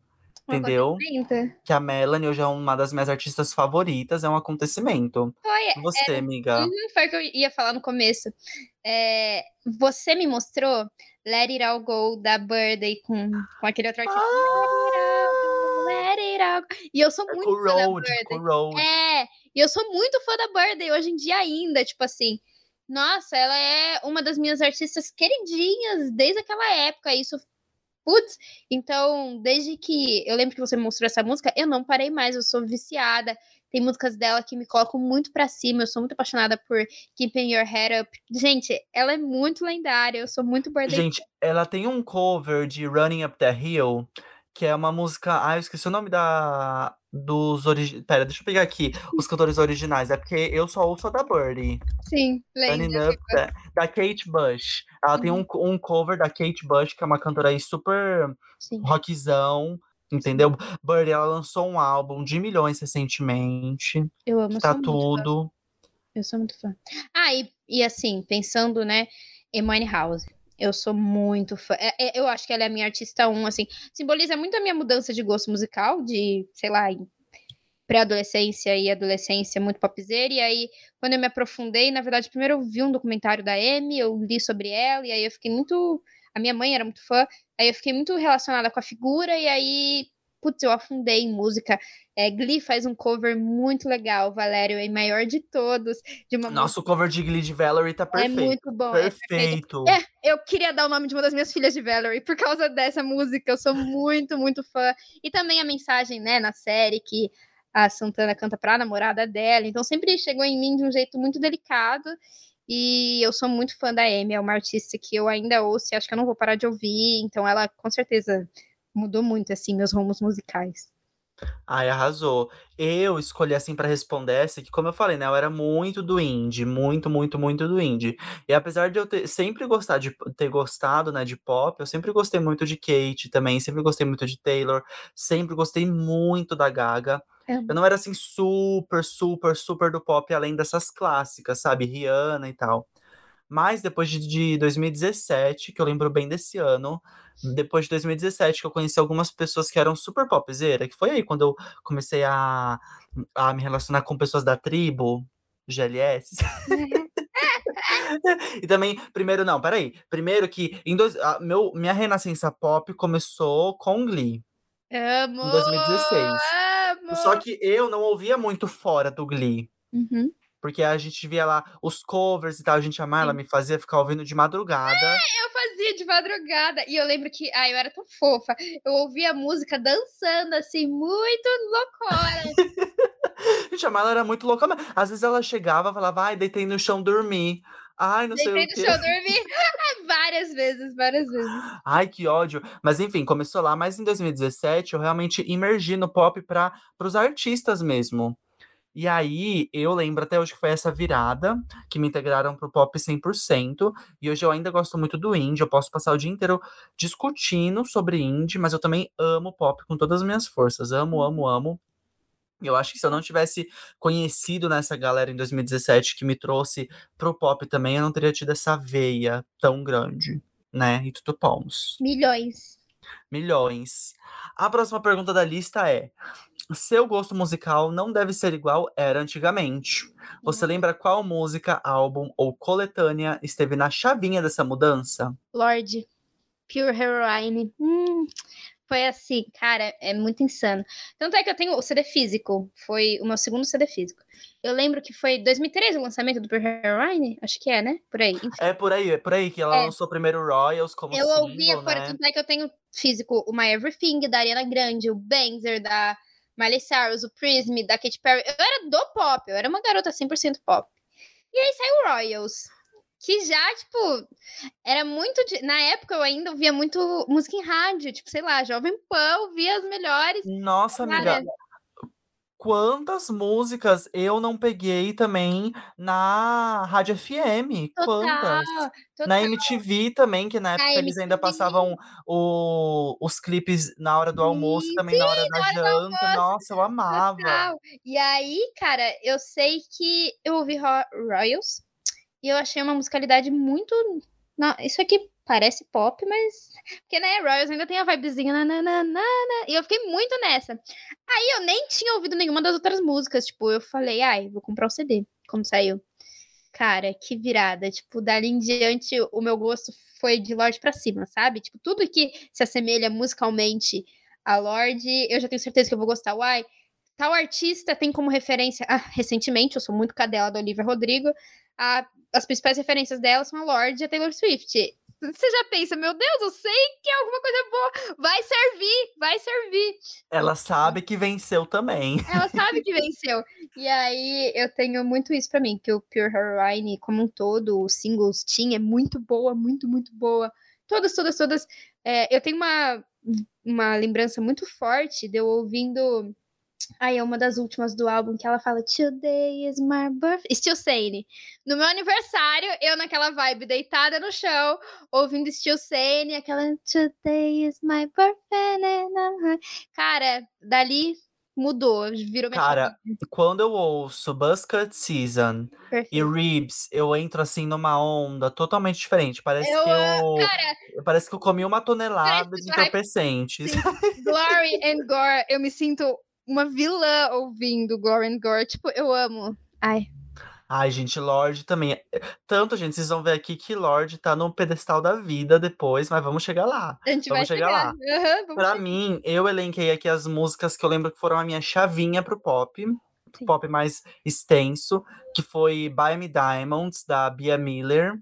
Um Entendeu? acontecimento. Que a Melanie hoje é uma das minhas artistas favoritas, é um acontecimento. Foi, E você, amiga? Uhum, foi o que eu ia falar no começo. É, você me mostrou Let It All Go da Birthday com, com aquele outro artista. Ah! E eu sou muito Com fã da Road. É, e eu sou muito fã da Birthday hoje em dia ainda, tipo assim. Nossa, ela é uma das minhas artistas queridinhas desde aquela época. Isso, putz. Então, desde que eu lembro que você me mostrou essa música, eu não parei mais. Eu sou viciada. Tem músicas dela que me colocam muito pra cima. Eu sou muito apaixonada por Keeping Your Head Up. Gente, ela é muito lendária. Eu sou muito Birthday. Gente, ela tem um cover de Running Up the Hill, que é uma música. Ah, eu esqueci o nome da. Dos originais. Pera, deixa eu pegar aqui os cantores originais. É porque eu só ouço a da Birdie. Sim, lenda. Up the, da Kate Bush. Ela tem um, um cover da Kate Bush, que é uma cantora aí super Sim. rockzão. Entendeu? Birdie, ela lançou um álbum de milhões recentemente. Eu amo. Tá tudo. Eu sou muito fã. Ah, e, e assim, pensando, né, em House. Eu sou muito fã. é- é- eu acho que ela é a minha artista 1, assim. Simboliza muito a minha mudança de gosto musical, de, sei lá, pré-adolescência e adolescência, muito popzera. E aí, quando eu me aprofundei, na verdade, primeiro eu vi um documentário da Amy, eu li sobre ela, e aí eu fiquei muito. A minha mãe era muito fã, aí eu fiquei muito relacionada com a figura, e aí, putz, eu afundei em música. É, Glee faz um cover muito legal, Valério, é maior de todos, de uma Nossa, o cover de Glee de Valerie tá música. É perfeito. muito bom. é perfeito. perfeito. É, eu queria dar o nome de uma das minhas filhas de Valerie por causa dessa música. Eu sou muito, muito fã. E também a mensagem, né, na série que a Santana canta pra namorada dela. Então sempre chegou em mim de um jeito muito delicado. E eu sou muito fã da Amy, é uma artista que eu ainda ouço e acho que eu não vou parar de ouvir. Então ela com certeza mudou muito assim meus rumos musicais. Ai, arrasou. Eu escolhi assim pra responder essa, que como eu falei, né, eu era muito do indie, muito, muito, muito do indie. E apesar de eu ter, sempre gostar de ter gostado, né, de pop, eu sempre gostei muito de Kate também, sempre gostei muito de Taylor, sempre gostei muito da Gaga. Amo. Eu não era assim super, super, super do pop além dessas clássicas, sabe, Rihanna e tal. Mas depois de, de 2017, que eu lembro bem desse ano, depois de 2017 que eu conheci algumas pessoas que eram super popzera, que foi aí quando eu comecei a, a me relacionar com pessoas da tribo, GLS. e também, primeiro, não, peraí. Primeiro que em dois, a- meu, minha renascença pop começou com Glee, Amo! em 2016. Amo! Só que eu não ouvia muito fora do Glee. Uhum. Porque a gente via lá os covers e tal, a gente amava, ela me fazia ficar ouvindo de madrugada. Eu fazia de madrugada. E eu lembro que, ai, eu era tão fofa. Eu ouvia a música dançando, assim, muito loucona. Gente, a Mala era muito louca. mas Às vezes ela chegava e falava, ai, deitei no chão dormir. Ai, não sei Deitei o no quê. chão dormir. várias vezes, várias vezes. Ai, que ódio. Mas enfim, começou lá. Mas em 2017 eu realmente imergi no pop para os artistas mesmo. E aí, eu lembro até hoje que foi essa virada que me integraram pro pop 100%. E hoje eu ainda gosto muito do indie. Eu posso passar o dia inteiro discutindo sobre indie, mas eu também amo pop com todas as minhas forças. Amo, amo, amo. E eu acho que se eu não tivesse conhecido nessa galera em 2017 que me trouxe pro pop também, eu não teria tido essa veia tão grande, né? E tudo palmos. Milhões. Milhões. A próxima pergunta da lista é: Seu gosto musical não deve ser igual era antigamente. Você lembra qual música, álbum ou coletânea esteve na chavinha dessa mudança? Lorde. Pure Heroine. Hum, foi assim, cara, é muito insano. Tanto é que eu tenho o CD físico. Foi o meu segundo CD físico. Eu lembro que foi 2013 o lançamento do Pure Heroine. Acho que é, né? Por aí. Enfim. É por aí, é por aí que ela É. lançou primeiro Royals como Eu single, ouvia, né? tanto é que eu tenho físico o My Everything, da Ariana Grande, o Benzer, da Miley Cyrus, o Prism, da Katy Perry. Eu era do pop, eu era uma garota 100% pop. E aí saiu Royals, que já, tipo, era muito... de- Na época eu ainda ouvia muito música em rádio, tipo, sei lá, Jovem Pan, ouvia as melhores. Nossa, amiga, Cara, quantas músicas eu não peguei também na Rádio FM? total, Quantas? total. Na MTV também, que na época eles ainda MTV. passavam o- os clipes na hora do almoço, Sim, também na hora da hora do janta. Nossa, eu amava. Total. E aí, cara, eu sei que eu ouvi Ro- Royals. E eu achei uma musicalidade muito. Não, isso aqui parece pop, mas. Porque, né, Royals ainda tem a vibezinha. Nananana, e eu fiquei muito nessa. Aí eu nem tinha ouvido nenhuma das outras músicas. Tipo, eu falei, ai, vou comprar o CD quando saiu. Cara, que virada. Tipo, dali em diante, o meu gosto foi de Lorde pra cima, sabe? Tipo, tudo que se assemelha musicalmente a Lorde, eu já tenho certeza que eu vou gostar. Uai, tal artista tem como referência. Ah, recentemente, eu sou muito cadela da Olivia Rodrigo. A, as principais referências dela são a Lorde e a Taylor Swift você já pensa, meu Deus, eu sei que é alguma coisa boa. Vai servir, vai servir. Ela sabe que venceu também. Ela sabe que venceu. E aí eu tenho muito isso para mim, que o Pure Heroine, como um todo, o singles Team é muito boa, muito, muito boa. Todas, todas, todas. É, eu tenho uma, uma lembrança muito forte de eu ouvindo Aí é uma das últimas do álbum que ela fala Today is my birthday. Steel Sane. No meu aniversário, eu naquela vibe deitada no chão, ouvindo Steel Sane, aquela Today is my birthday. Cara, dali mudou, virou minha Cara, quando eu ouço Buzzcut Season Perfeito. e Ribs, eu entro assim numa onda totalmente diferente. Parece eu, que eu. Cara, parece que eu comi uma tonelada de entorpecentes. Glory and Gore, eu me sinto uma vilã ouvindo Gore and Gore. Tipo, eu amo. Ai. Ai, gente, Lorde também. Tanto, gente, vocês vão ver aqui que Lorde tá no pedestal da vida depois, mas vamos chegar lá. A gente vamos vai chegar, chegar. lá. Uhum, pra chegar. mim, eu elenquei aqui as músicas que eu lembro que foram a minha chavinha pro pop. Sim. Pop mais extenso, que foi Buy Me Diamonds, da Bia Miller.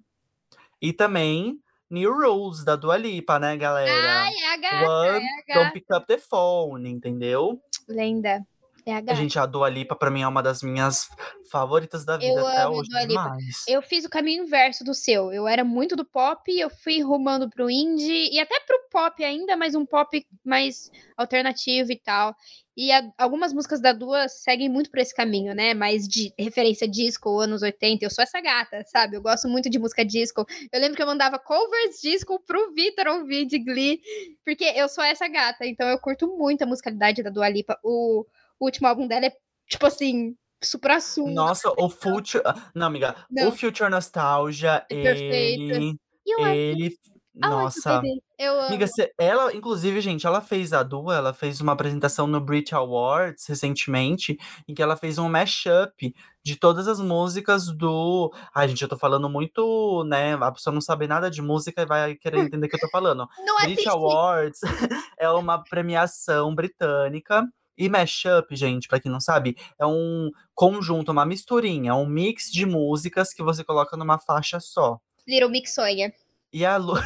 E também New Rules, da Dua Lipa, né, galera? Ai, é a gata, One, é a Don't Pick Up the Phone, entendeu? Lenda. A, a gente, a Dua Lipa, pra mim, é uma das minhas favoritas da vida eu até hoje. Dua Lipa. Demais. Eu fiz o caminho inverso do seu. Eu era muito do pop, eu fui rumando pro indie e até pro pop ainda, mas um pop mais alternativo e tal. E a, algumas músicas da Dua seguem muito por esse caminho, né? Mais de referência disco, anos 80. Eu sou essa gata, sabe? Eu gosto muito de música disco. Eu lembro que eu mandava covers disco pro Vitor ouvir de Glee, porque eu sou essa gata. Então eu curto muito a musicalidade da Dua Lipa. O o último álbum dela é, tipo assim, super assunto. Nossa, o Future. Não, amiga. Não. O Future Nostalgia, é ele. Ele. Nossa. Eu amo. Amiga, ela, inclusive, gente, ela fez a Dua, ela fez uma apresentação no Brit Awards recentemente, em que ela fez um mashup de todas as músicas do. Ai, gente, eu tô falando muito, né? A pessoa não sabe nada de música e vai querer entender o que eu tô falando. Não Brit Awards é uma premiação britânica e mashup, gente, para quem não sabe, é um conjunto, uma misturinha, um mix de músicas que você coloca numa faixa só. Little Mix Sonha. E a Lu...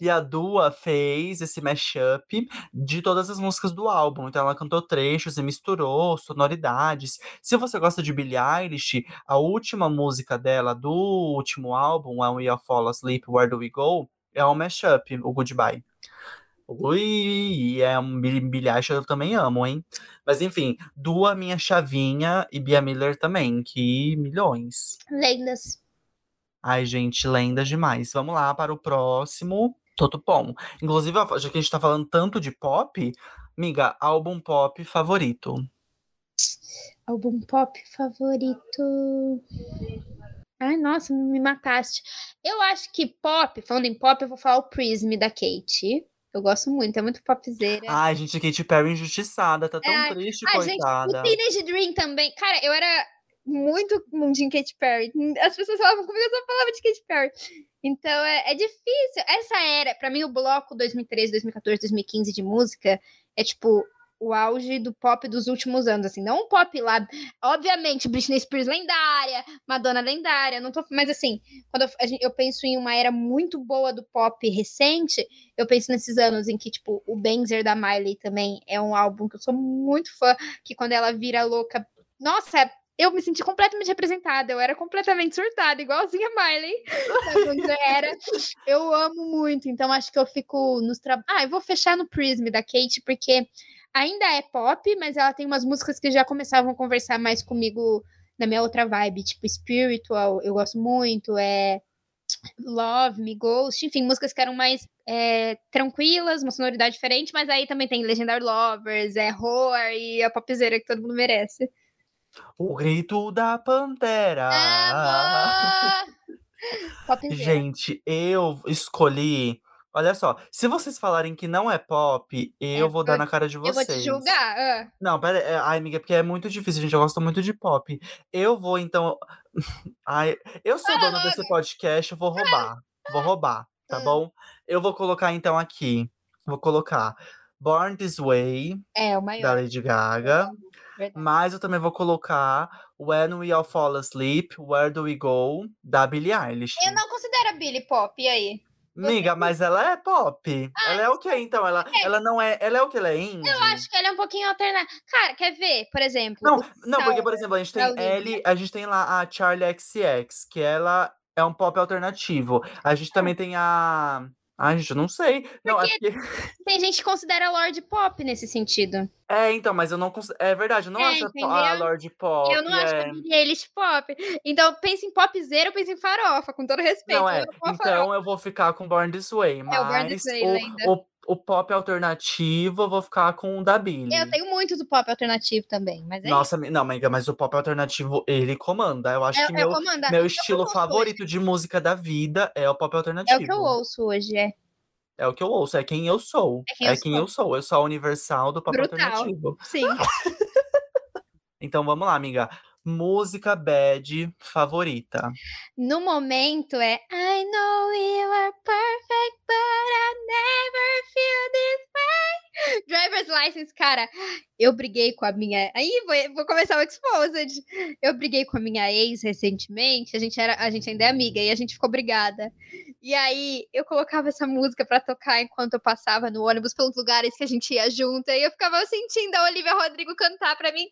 E a Dua fez esse mashup de todas as músicas do álbum. Então ela cantou trechos e misturou sonoridades. Se você gosta de Billie Eilish, a última música dela do último álbum, When We All Fall Asleep, Where Do We Go, é um mashup, o Goodbye. Ui, é um bilhete eu também amo, hein? Mas enfim, Dua Minha Chavinha e Bia Miller também, que milhões. Lendas. Ai, gente, lendas demais. Vamos lá para o próximo. Toto Pom. Inclusive, já que a gente tá falando tanto de pop, amiga, álbum pop favorito. Álbum pop favorito. Ai, nossa, me mataste. Eu acho que pop, falando em pop, eu vou falar o Prism da Kate. Eu gosto muito, é muito popzeira. Ai, gente, Katy Perry injustiçada, tá tão é, triste, ai, coitada. Gente, o Teenage Dream também. Cara, eu era muito mundinho Katy Perry. As pessoas falavam comigo, eu só falava de Katy Perry. Então é, é difícil. Essa era, para mim, o bloco 2013, 2014, 2015 de música é tipo o auge do pop dos últimos anos, assim, não um pop lá, obviamente, Britney Spears lendária, Madonna lendária, não tô, mas assim, quando eu, eu, penso em uma era muito boa do pop recente, eu penso nesses anos em que, tipo, o Benzer da Miley também é um álbum que eu sou muito fã, que quando ela vira louca, nossa, eu me senti completamente representada, eu era completamente surtada, igualzinha a Miley, era, eu amo muito, então acho que eu fico nos trabalhos, ah, eu vou fechar no Prism da Kate, porque ainda é pop, mas ela tem umas músicas que já começavam a conversar mais comigo na minha outra vibe, tipo Spiritual, eu gosto muito, é Love Me, Ghost, enfim, músicas que eram mais é, tranquilas, uma sonoridade diferente, mas aí também tem Legendary Lovers, é Horror e a popzeira que todo mundo merece. O grito da pantera. Amor! Popzera. Gente, eu escolhi. Olha só, se vocês falarem que não é pop, eu É, vou dar eu- na cara de Eu vou te vocês. julgar. ah. Não, pera é, ai, amiga, porque é muito difícil, gente. Eu gosto muito de pop. Eu vou, então. Ai, eu sou Fala dona desse podcast, eu vou roubar. Vou roubar, tá Ah. bom? Eu vou colocar, então, aqui. Vou colocar Born This Way, É, o da maior. Lady Gaga. Verdade. Mas eu também vou colocar When We All Fall Asleep, Where Do We Go, da Billie Eilish. Eu não considero a Billy pop, e aí? Amiga, mas ela é pop. ela é o que então? Ela, ela não é. Ela é o que? Ela é indie? Eu acho que ela é um pouquinho alternativa. Cara, quer ver, por exemplo? Não, não, porque, por exemplo, a gente tem. Ellie, a gente tem lá a Charlie XX, que ela é um pop alternativo. A gente também tem a. Ai, gente, eu não sei. Não, é porque. Tem gente que considera a Lorde pop nesse sentido. É, então, mas eu não. É verdade, eu não É, acho a entendeu? a Lorde Pop. eu não acho é... a Billie Eilish pop. Então, pensa em popzera, eu penso em farofa, com todo respeito. Não, é. eu vou farofa. Então eu vou ficar com Born This Way. Mas É, o Born This Way, o, o, o pop alternativo eu vou ficar com o da Billie. Eu tenho muito do pop alternativo também, mas é Nossa, mi- não, amiga, mas o pop alternativo ele comanda. Eu acho isso. que É, é meu, comanda. meu É estilo favorito de música da vida é o pop É alternativo. o que eu ouço hoje, é. É o que eu ouço, é quem eu sou. É quem eu sou. eu sou. Eu sou a universal do pop Brutal. alternativo. Sim. Então vamos lá, amiga. Música bad favorita. No momento é I know you are perfect, but I never feel this way. Driver's license, cara. Eu briguei com a minha. Aí vou, vou começar o exposed. Eu briguei com a minha ex recentemente. A gente, era, a gente ainda é amiga e a gente ficou brigada. E aí eu colocava essa música pra tocar enquanto eu passava no ônibus pelos lugares que a gente ia junto. E eu ficava sentindo a Olivia Rodrigo cantar pra mim.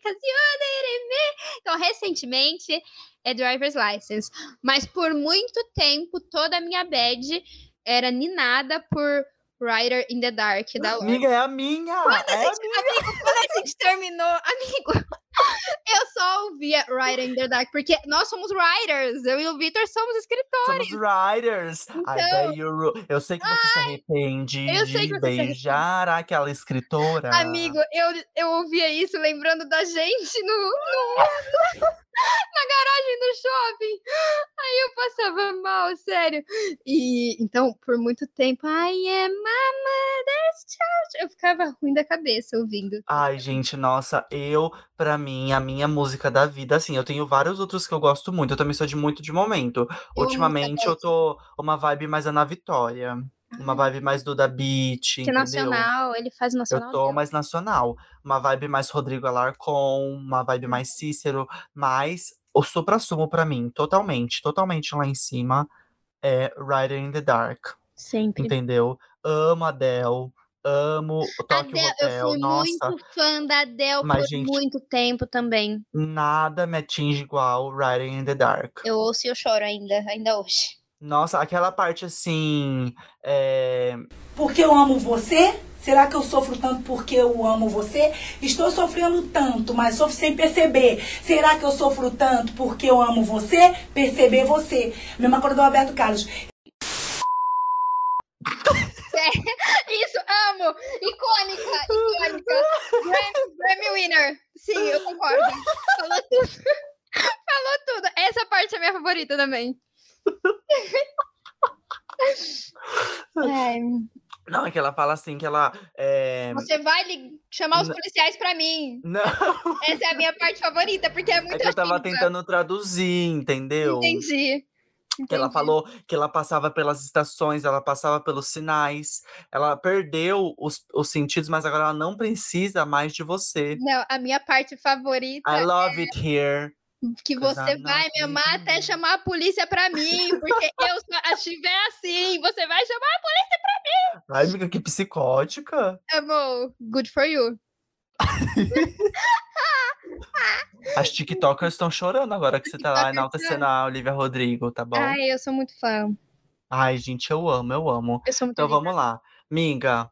Então, recentemente é Driver's License. Mas por muito tempo, toda a minha bad era ninada por Rider in the Dark da. Amiga, é a minha! Quando a, é a gente, amigo, quando a gente terminou, amigo, eu só ouvia in the Dark, porque nós somos writers, eu e o Victor somos escritores. Somos riders. I bet you ru- Eu sei que você se arrepende eu sei de que arrepende. beijar aquela escritora. Amigo, eu, eu ouvia isso lembrando da gente no, no- na garagem do shopping. Aí eu passava mal, sério. E então, por muito tempo, I am my mother's child. Eu ficava ruim da cabeça ouvindo. Ai, gente, nossa, eu, pra mim, a minha música da vida, assim, eu tenho vários outros que eu gosto muito. Eu também sou de muito de momento. Eu Ultimamente eu tô uma vibe mais Ana Vitória. Uma vibe mais Duda Beat, Que entendeu? nacional, ele faz nacional. Eu tô dele. mais nacional. Uma vibe mais Rodrigo Alarcon, uma vibe mais Cícero, mas o supra-sumo pra mim, totalmente, totalmente lá em cima, é Rider in the Dark, Sempre. entendeu? Amo Adele, amo o Tokyo Adele, eu Hotel, fui nossa, muito fã da Adele Mas, por gente, muito tempo também. nada me atinge igual Rider in the Dark. Eu ouço e eu choro ainda, ainda hoje. Nossa, aquela parte assim, é, Porque eu amo você? Será que eu sofro tanto porque eu amo você? Estou sofrendo tanto, mas sofro sem perceber. Será que eu sofro tanto porque eu amo você? Perceber você. Mesma coisa do Roberto Carlos. Isso, amo! Icônica, icônica. Grammy, Grammy winner. Sim, eu concordo. Falou tudo. Falou tudo. Essa parte é minha favorita também. Ai, não, é que ela fala assim, que ela, é, você vai chamar os policiais pra mim. não, Essa é a minha parte favorita, porque é muito é que eu tava ativa. tentando traduzir, entendeu? Entendi. Que ela entendi. falou que ela passava pelas estações, ela passava pelos sinais, ela perdeu os, os sentidos, mas agora ela não pessa mais de você. Não, a minha parte favorita I love it here. Que você vai me amar até chamar a polícia pra mim, porque eu estiver assim, você vai chamar a polícia. Ai, amiga, que psicótica. Amor, good for you. As TikTokers estão chorando agora que você tá lá enaltecendo a Olivia Rodrigo, tá bom? Ai, eu sou muito fã. Ai, gente, eu amo, eu amo. Eu sou muito Então linda. vamos lá. Miga,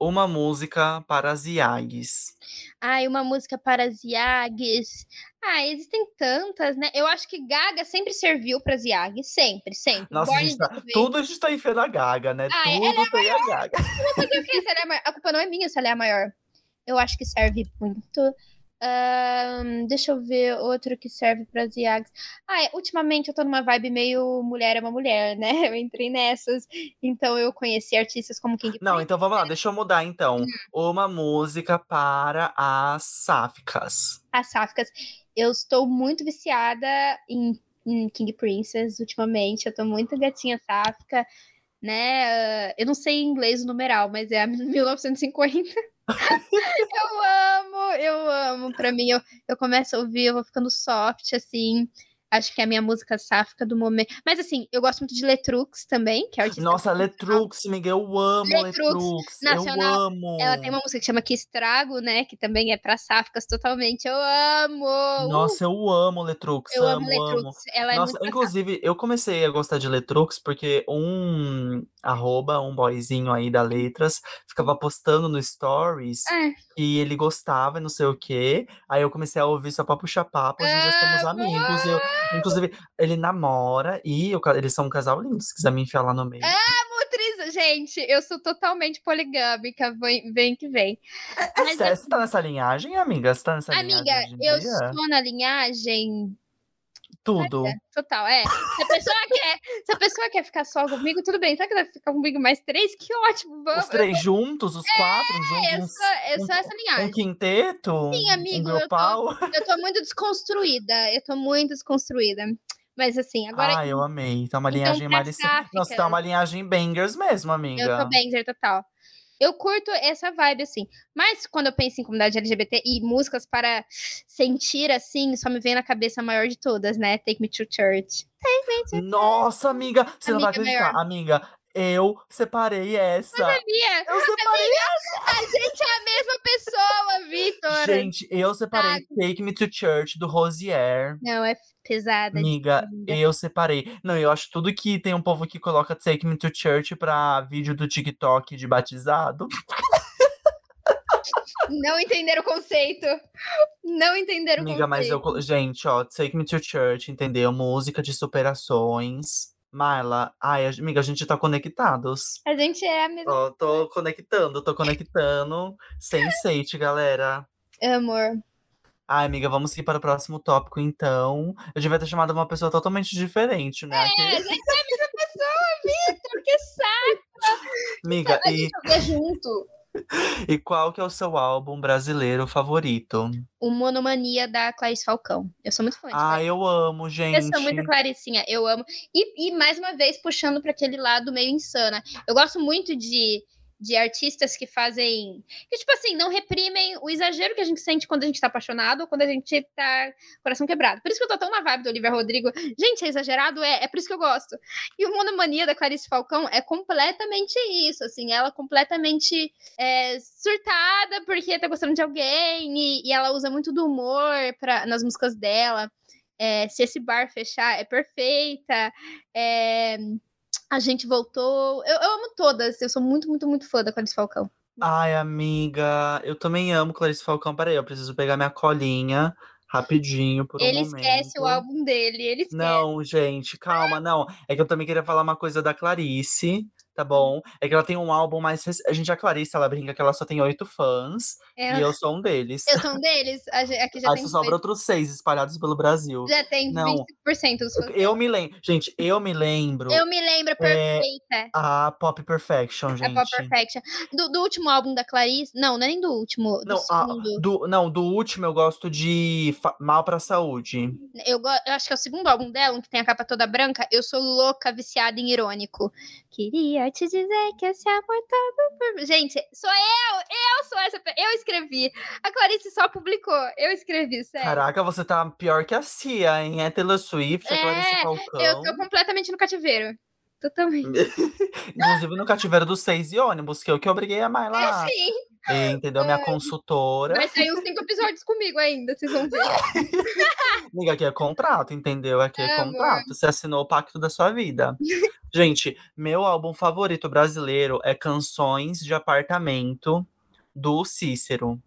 uma música para as Iags. Ai, uma música para as Yags. Ah, existem tantas, né? Eu acho que Gaga sempre serviu para as Yags. Sempre, sempre. Nossa, a gente tá, tudo a gente tá enfiando a Gaga, né? Ah, ela tudo tem a Gaga. Vou fazer o quê se ela é a maior? A culpa não é minha se ela é a maior. Eu acho que serve muito Ahn, deixa eu ver outro que serve para as Yags. Ah, é, ultimamente eu tô numa vibe meio mulher é uma mulher, né? Eu entrei nessas, então eu conheci artistas como King Não, Prince. então vamos lá, deixa eu mudar então. Uma música para as sáficas. As sáficas. Eu estou muito viciada em, em King Princess ultimamente. Eu tô muito gatinha sáfica, né? Ah, Eu não sei em inglês o numeral, mas é a 1950. eu amo, eu amo. Pra mim, eu, eu começo a ouvir, eu vou ficando soft, assim. Acho que é a minha música sáfica do momento. Mas assim, eu gosto muito de Letrux também, que é artista Nossa. Letrux, amiga, eu amo Letrux, Letrux. Eu nacional. amo. Ela tem uma música que chama Que Estrago, né? Que também é pra sáficas totalmente. Eu amo! Uh, Nossa, eu amo Letrux. eu amo amo, amo. Letrux. Ela é Nossa, muito inclusive, eu comecei a gostar de Letrux porque um arroba, um boyzinho aí da Letras, ficava postando no Stories É. que ele gostava e não sei o quê. Aí eu comecei a ouvir só pra puxar papo, hoje em dia somos amigos. Eu, inclusive, ele namora e eles são um casal lindo, se quiser me enfiar lá no meio. Nutriz, gente, eu sou totalmente poligâmica, vem, vem que vem. É Mas sério, você tá nessa linhagem, amiga? Você tá nessa Amiga, linhagem em eu sou na linhagem Tudo. total, é. Se a pessoa quer, se a pessoa quer ficar só comigo, tudo bem. Se ela quiser ficar comigo mais três, que ótimo, vamos. Os três juntos, os quatro Eu juntos. sou, eu um- sou essa Um linhagem. quinteto? Sim, amigo, um eu tô-? Eu tô muito desconstruída. Eu tô muito desconstruída. Mas assim, agora Ah, eu amei. Tá uma Então, linhagem. Não, você tá uma linhagem bangers mesmo, amiga. eu tô Benzer total. Eu curto essa vibe, assim. Mas quando eu penso em comunidade LGBT e músicas para sentir, assim, só me vem na cabeça a maior de todas, né? Take Me to Church. Nossa, amiga, você não vai Amiga acreditar. Amiga, eu separei essa. Eu separei. A gente é a mesma pessoa, Vitor. Gente, eu separei Take Me to Church do Rosier. Não, é pesada. Amiga, amiga. eu separei. Não, eu acho tudo que tem um povo que coloca Take Me to Church pra vídeo do TikTok de batizado. Não entenderam o conceito. Não entenderam o Amiga, mas eu. conceito. Gente, ó, Take Me to Church, entendeu? Música de superações. Marla, ai, amiga, a gente tá conectados. A gente é a mesma. Ó, tô conectando, tô conectando. Sense8, galera. Amor. Ai, amiga, vamos ir para o próximo tópico, então. Eu devia ter chamado uma pessoa totalmente diferente, né? É, a gente é a mesma pessoa, Vitor. Que saco. Amiga, A e, gente joga junto. E qual que é o seu álbum brasileiro favorito? O Monomania da Clarice Falcão. Eu sou muito fã Ah, Clarice. eu amo, Eu gente. sou muito Claricinha, eu amo. E, e mais uma vez, puxando para aquele lado meio insana. Eu gosto muito de, de artistas que fazem. Que, tipo assim, não reprimem o exagero que a gente sente quando a gente tá apaixonado ou quando a gente tá coração quebrado. Por isso que eu tô tão na vibe do Olivia Rodrigo. Gente, é exagerado? É, é por isso que eu gosto. E o Monomania da Clarice Falcão é completamente isso, assim. Ela completamente é, surtada porque tá gostando de alguém e, e ela usa muito do humor pra, nas músicas dela. É, se esse bar fechar, é perfeita. É, a gente voltou. Eu, eu amo todas. Eu sou muito, muito, muito fã da Clarice Falcão. Ai, amiga, eu também amo Clarice Falcão. Peraí, eu preciso pegar minha colinha rapidinho por um ele momento. esquece o álbum dele. Ele esquece. Não, gente, calma, não. É que eu também queria falar uma coisa da Clarice, tá bom? É que ela tem um álbum mais. rec- A gente, a Clarice, ela brinca que ela só tem oito fãs É, e eu sou um deles. eu sou um deles. A gente- Aqui já Aí tem, sobra outros seis espalhados pelo Brasil. já tem Não. 25% dos fãs. Eu me lembro. Gente, eu me lembro. Eu me lembro, perfeita. A Pop Perfection, A gente. Pop Perfection. Do, do último álbum da Clarice. Não, não é nem do último. Do Não, a- segundo. do, não, do último eu gosto de Fa- Mal pra Saúde. Eu, go- eu acho que é o segundo álbum dela, um que tem a capa toda branca. Eu sou louca, viciada em irônico. Queria te dizer que esse amor todo por... Gente, sou eu! Eu sou essa. Eu escrevi. A Clarice só publicou. Eu escrevi, sério. Caraca, você tá pior que a Cia, hein? É Taylor Swift, é Clarice É, Falcão. Eu tô completamente no cativeiro. Totalmente. Inclusive no cativeiro dos seis e ônibus, que eu que obriguei a amar lá. Sim. Entendeu? Minha consultora. Vai sair uns cinco episódios comigo ainda, vocês vão ver. Amiga, aqui é contrato, entendeu? Aqui é É, amor. contrato. Você assinou o pacto da sua vida. Gente, meu álbum favorito brasileiro é Canções de Apartamento, do Cícero.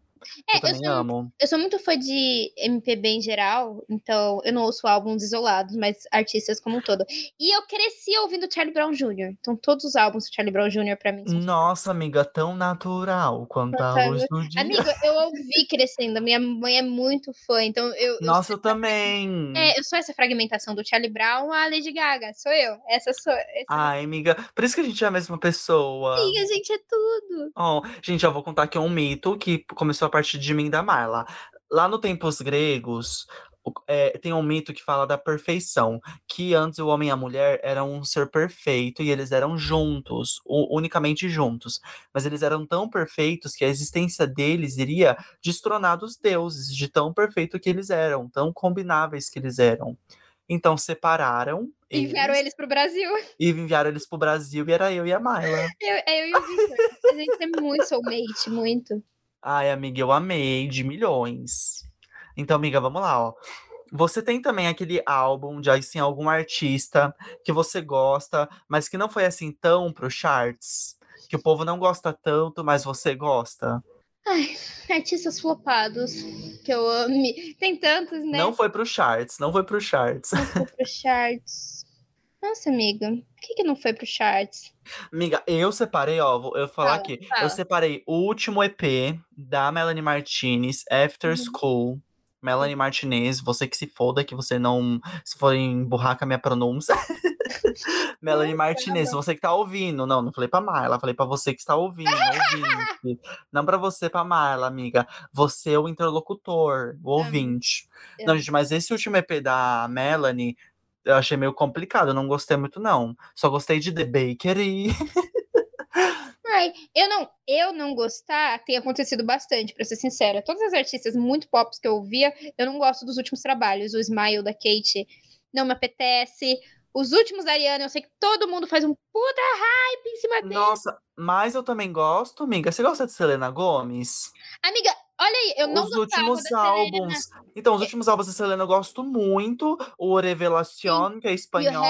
É, eu também sou, amo. eu sou muito fã de MPB em geral, então eu não ouço álbuns isolados, mas artistas como um todo. E eu cresci ouvindo Charlie Brown Jr., então todos os álbuns do Charlie Brown Jr. pra mim são Nossa, amiga, tão natural quanto a luz do dia. Amiga, eu ouvi crescendo. Minha mãe é muito fã, então eu. eu Nossa, eu também. É, eu sou essa fragmentação do Charlie Brown a Lady Gaga. Sou eu. Essa sou. Essa Ai, amiga, por isso que a gente é a mesma pessoa. amiga, gente, é tudo. Ó, gente, eu vou contar aqui um mito que começou a partir de mim e da Marla. Lá no tempos gregos, é, tem um mito que fala da perfeição, que antes o homem e a mulher eram um ser perfeito e eles eram juntos, unicamente juntos. Mas eles eram tão perfeitos que a existência deles iria destronar dos deuses, de tão perfeito que eles eram, tão combináveis que eles eram. Então separaram Enviaram eles eles pro Brasil. e enviaram eles pro Brasil e era eu e a Marla. Eu, é eu e o Victor. A gente é muito soulmate, muito. Ai, amiga, eu amei de milhões. Então, amiga, vamos lá, ó. Você tem também aquele álbum de assim, algum artista que você gosta, mas que não foi assim tão pro charts? Que o povo não gosta tanto, mas você gosta? Ai, artistas flopados que eu ame. Tem tantos, né? Não foi pro charts, não foi pro charts. foi pro charts. Nossa, amiga. Por que, que não foi pro charts? Amiga, eu separei, ó, vou eu falar Fala, aqui. fala. Eu separei o último EP da Melanie Martinez, After Uhum. School. Melanie Martinez, você que se foda, que você não. Se for emburrar com a minha pronúncia. Melanie Martinez, você que tá ouvindo. Não, não falei pra Marla, falei pra você que está ouvindo. ouvinte. Não pra você, pra Marla, amiga. Você é o interlocutor, o ouvinte. Não, gente, mas esse último EP da Melanie. Eu achei meio complicado, eu não gostei muito, não. Só gostei de The Bakery. Ai, eu não, eu não gostar tem acontecido bastante, pra ser sincera. Todas as artistas muito pop que eu ouvia, eu não gosto dos últimos trabalhos. O Smile da Kate não me apetece. Os últimos da Ariana, eu sei que todo mundo faz um puta hype em cima dele. Nossa, mas eu também gosto, amiga. Você gosta de Selena Gomes? Amiga, olha aí, eu não os últimos álbuns. Então, os últimos álbuns da Selena eu gosto muito. O Revelación, que é espanhol.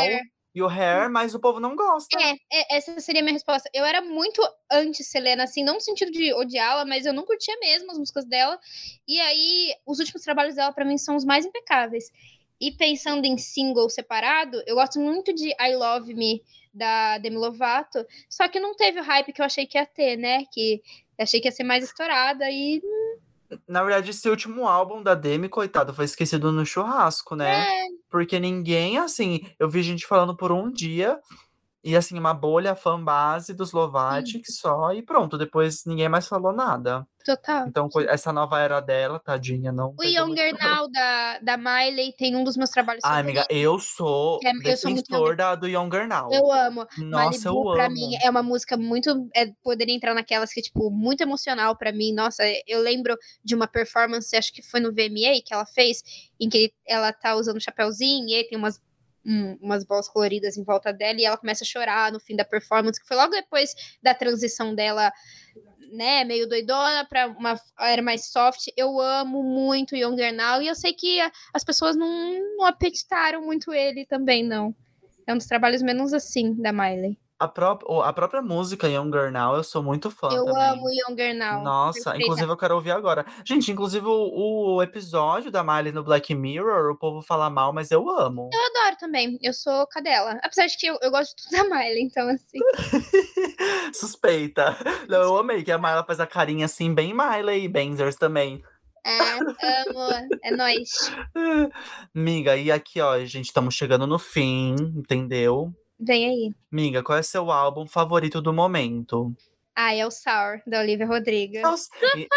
E o Hair, mas o povo não gosta. É, é, essa seria a minha resposta. Eu era muito anti-Selena, assim, não no sentido de odiá-la, mas eu não curtia mesmo as músicas dela. E aí, os últimos trabalhos dela, pra mim, são os mais impecáveis. E pensando em single separado, eu gosto muito de I Love Me, da Demi Lovato, só que não teve o hype que eu achei que ia ter, né? Que achei que ia ser mais estourada e Na verdade, esse último álbum da Demi, coitado, foi esquecido no churrasco, né? é, Porque ninguém, assim, eu vi gente falando por um dia. E assim, uma bolha fã base dos Lovatic só, e pronto, depois ninguém mais falou nada. total. Então, essa nova era dela, tadinha, não. O Younger. Now da, da Miley tem um dos meus trabalhos Ai, amiga, eu sou É, eu sou muito defensor da, do Younger Now. Eu amo. Nossa, Malibu, eu pra amo. mim, é uma música muito. É, poderia entrar naquelas que, tipo, muito emocional pra mim. Nossa, eu lembro de uma performance, acho que foi no VMA que ela fez, em que ela tá usando um chapéuzinho e aí tem umas, um- umas bolas coloridas em volta dela e ela começa a chorar no fim da performance, que foi logo depois da transição dela. Né, meio doidona pra uma era mais soft. Eu amo muito Younger Now e eu sei que a- as pessoas não, não apetitaram muito ele também, não. É um dos trabalhos menos assim da Miley. A, pró a própria música Younger Now, eu sou muito fã Eu também. amo Younger Now. Nossa, Perfeita. inclusive eu quero ouvir agora. Gente, inclusive o, o episódio da Miley no Black Mirror, o povo fala mal, mas eu amo. Eu adoro também. Eu sou cadela. Apesar de que eu, eu gosto de tudo da Miley, então assim. Suspeita. Não, eu amei que a Miley faz a carinha assim, bem Miley e Benzers também. É, amo. É nóis. Miga, e aqui, ó, gente, estamos chegando no fim, entendeu? Vem aí. Miga, qual é seu álbum favorito do momento? Ah, é o Sour, da Olivia Rodrigo. É o, e-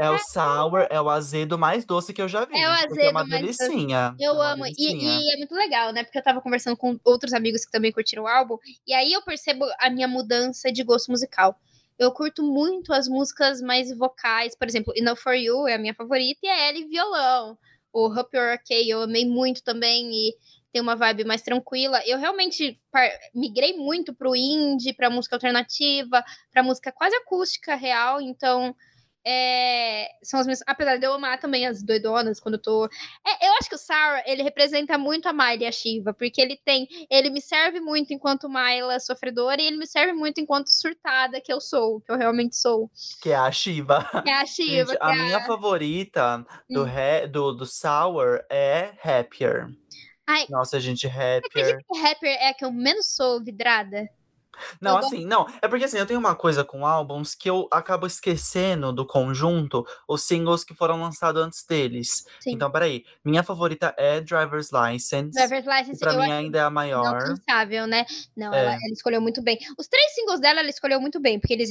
é o sour, é o azedo mais doce que eu já vi. É o gente, porque é uma azedo mais doce. delicinha. é Eu uma amo. E, delicinha. e é muito legal, né? Porque eu tava conversando com outros amigos que também curtiram o álbum. E aí eu percebo a minha mudança de gosto musical. Eu curto muito as músicas mais vocais. Por exemplo, Enough For You é a minha favorita. E a Ellie violão. O Hope You're Okay eu amei muito também. E tem uma vibe mais tranquila. Eu realmente migrei muito pro indie, pra música alternativa, pra música quase acústica real. Então é, são as minhas. Apesar de eu amar também as doidonas quando eu tô. É, eu acho que o Sour, ele representa muito a Miley e a Shiva, porque ele tem. Ele me serve muito enquanto Myla sofredora e ele me serve muito enquanto surtada que eu sou, que eu realmente sou. Que é a Shiva. Que é a Shiva. Gente, a é minha favorita do, Hum. re- do, do Sour é Happier. Ai. Nossa, gente, Você Happier. acredita que rapper é a que eu menos sou vidrada? Não, Eu gosto- assim, não. É porque assim, eu tenho uma coisa com álbuns que eu acabo esquecendo do conjunto os singles que foram lançados antes deles. Sim. Então, peraí. Minha favorita é Driver's License. Driver's License, pra mim ainda é a maior. inalcançável, né? Não, É. ela, ela escolheu muito bem. Os três singles dela, ela escolheu muito bem, porque eles.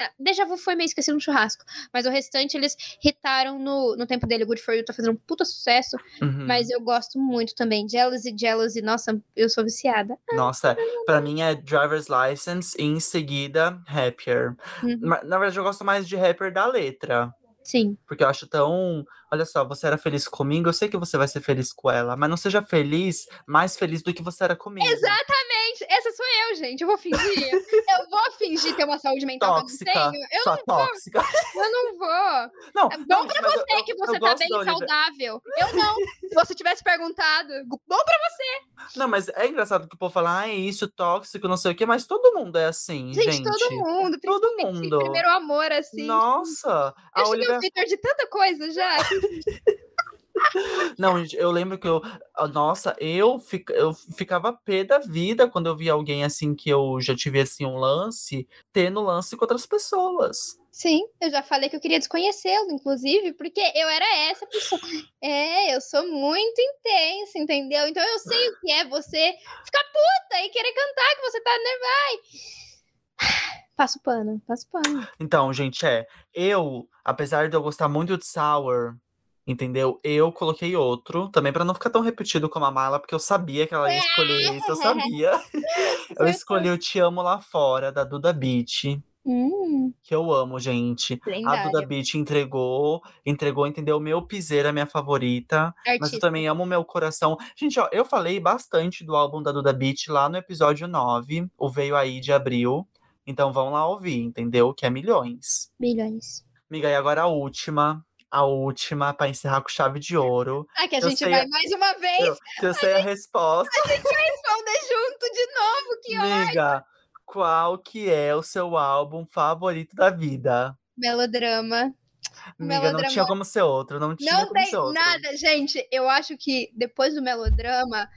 Ah, Deja Vu foi meio esquecido no churrasco, mas o restante eles hitaram no, no tempo dele. Good For You tá fazendo um puta sucesso, Uhum. mas eu gosto muito também. Jealousy, Jealousy, nossa, eu sou viciada. Nossa, pra mim é Driver's License e em seguida Happier. Uhum. Na verdade, eu gosto mais de Happier da letra. Sim. Porque eu acho tão. Olha só, você era feliz comigo, eu sei que você vai ser feliz com ela, mas não seja feliz, mais feliz do que você era comigo. Exatamente! Essa sou eu, gente. Eu vou fingir. eu vou fingir ter uma saúde mental Tóxica. que eu não tenho. Eu, Sua tóxica. eu não vou. Não, É bom não, pra eu- você eu- que eu você tá bem saudável. Eu não. Se você tivesse perguntado, bom pra Não, mas é engraçado que o povo fala, ah, é isso, tóxico, não sei o quê, mas todo mundo é assim, gente. Gente, todo mundo. Todo mundo. Primeiro amor, assim. Nossa, a Eu xinguei Olivia o Victor de tanta coisa já. Não, gente, eu lembro que eu. ah, Nossa, eu, fica, eu ficava pé da vida quando eu via alguém assim que eu já tive assim um lance, tendo lance com outras pessoas. Sim, eu já falei que eu queria desconhecê-lo, inclusive, porque eu era essa pessoa. É, eu sou muito intensa, entendeu? Então eu sei o que é você ficar puta e querer cantar que você tá nervosa. Passo pano, passo pano. Então, gente, é. Eu, apesar de eu gostar muito de Sour, entendeu? Eu coloquei outro, também pra não ficar tão repetido como a Mala, porque eu sabia que ela ia escolher isso, eu sabia. Eu escolhi o Te Amo Lá Fora, da Duda Beat, Hum, que eu amo, gente. A Duda lendário. Beat entregou, entregou, entendeu? Meu Piseira, minha favorita. Mas eu Artista. também amo meu coração. Gente, ó, eu falei bastante do álbum da Duda Beat lá no episódio 9, o Veio Aí de Abril. Então vão lá ouvir, entendeu? Que é milhões. Milhões. Miga, e agora a última. A última, pra encerrar com chave de ouro. Ah, que a Eu gente vai a- mais uma vez Eu, eu sei a resposta. responder junto de novo, que ó. Miga, qual que é o seu álbum favorito da vida? Melodrama. Miga, não Melodrama. tinha como ser outro. Não tinha Não como tem ser outro. nada, gente. Eu acho que depois do melodrama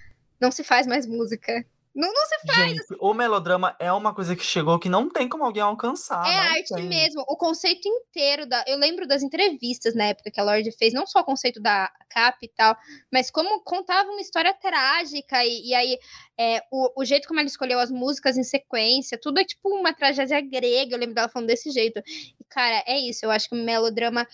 não se faz mais música. Não, não se Gente, o melodrama é uma coisa que chegou que não tem como alguém alcançar. é arte tem. mesmo. O conceito inteiro da. Eu lembro das entrevistas na época que a Lorde fez, não só o conceito da capa e tal, mas como contava uma história trágica. E, e aí, é, o, o jeito como ela escolheu as músicas em sequência, tudo é tipo uma tragédia grega. Eu lembro dela falando desse jeito. E, cara, é isso. Eu acho que o melodrama.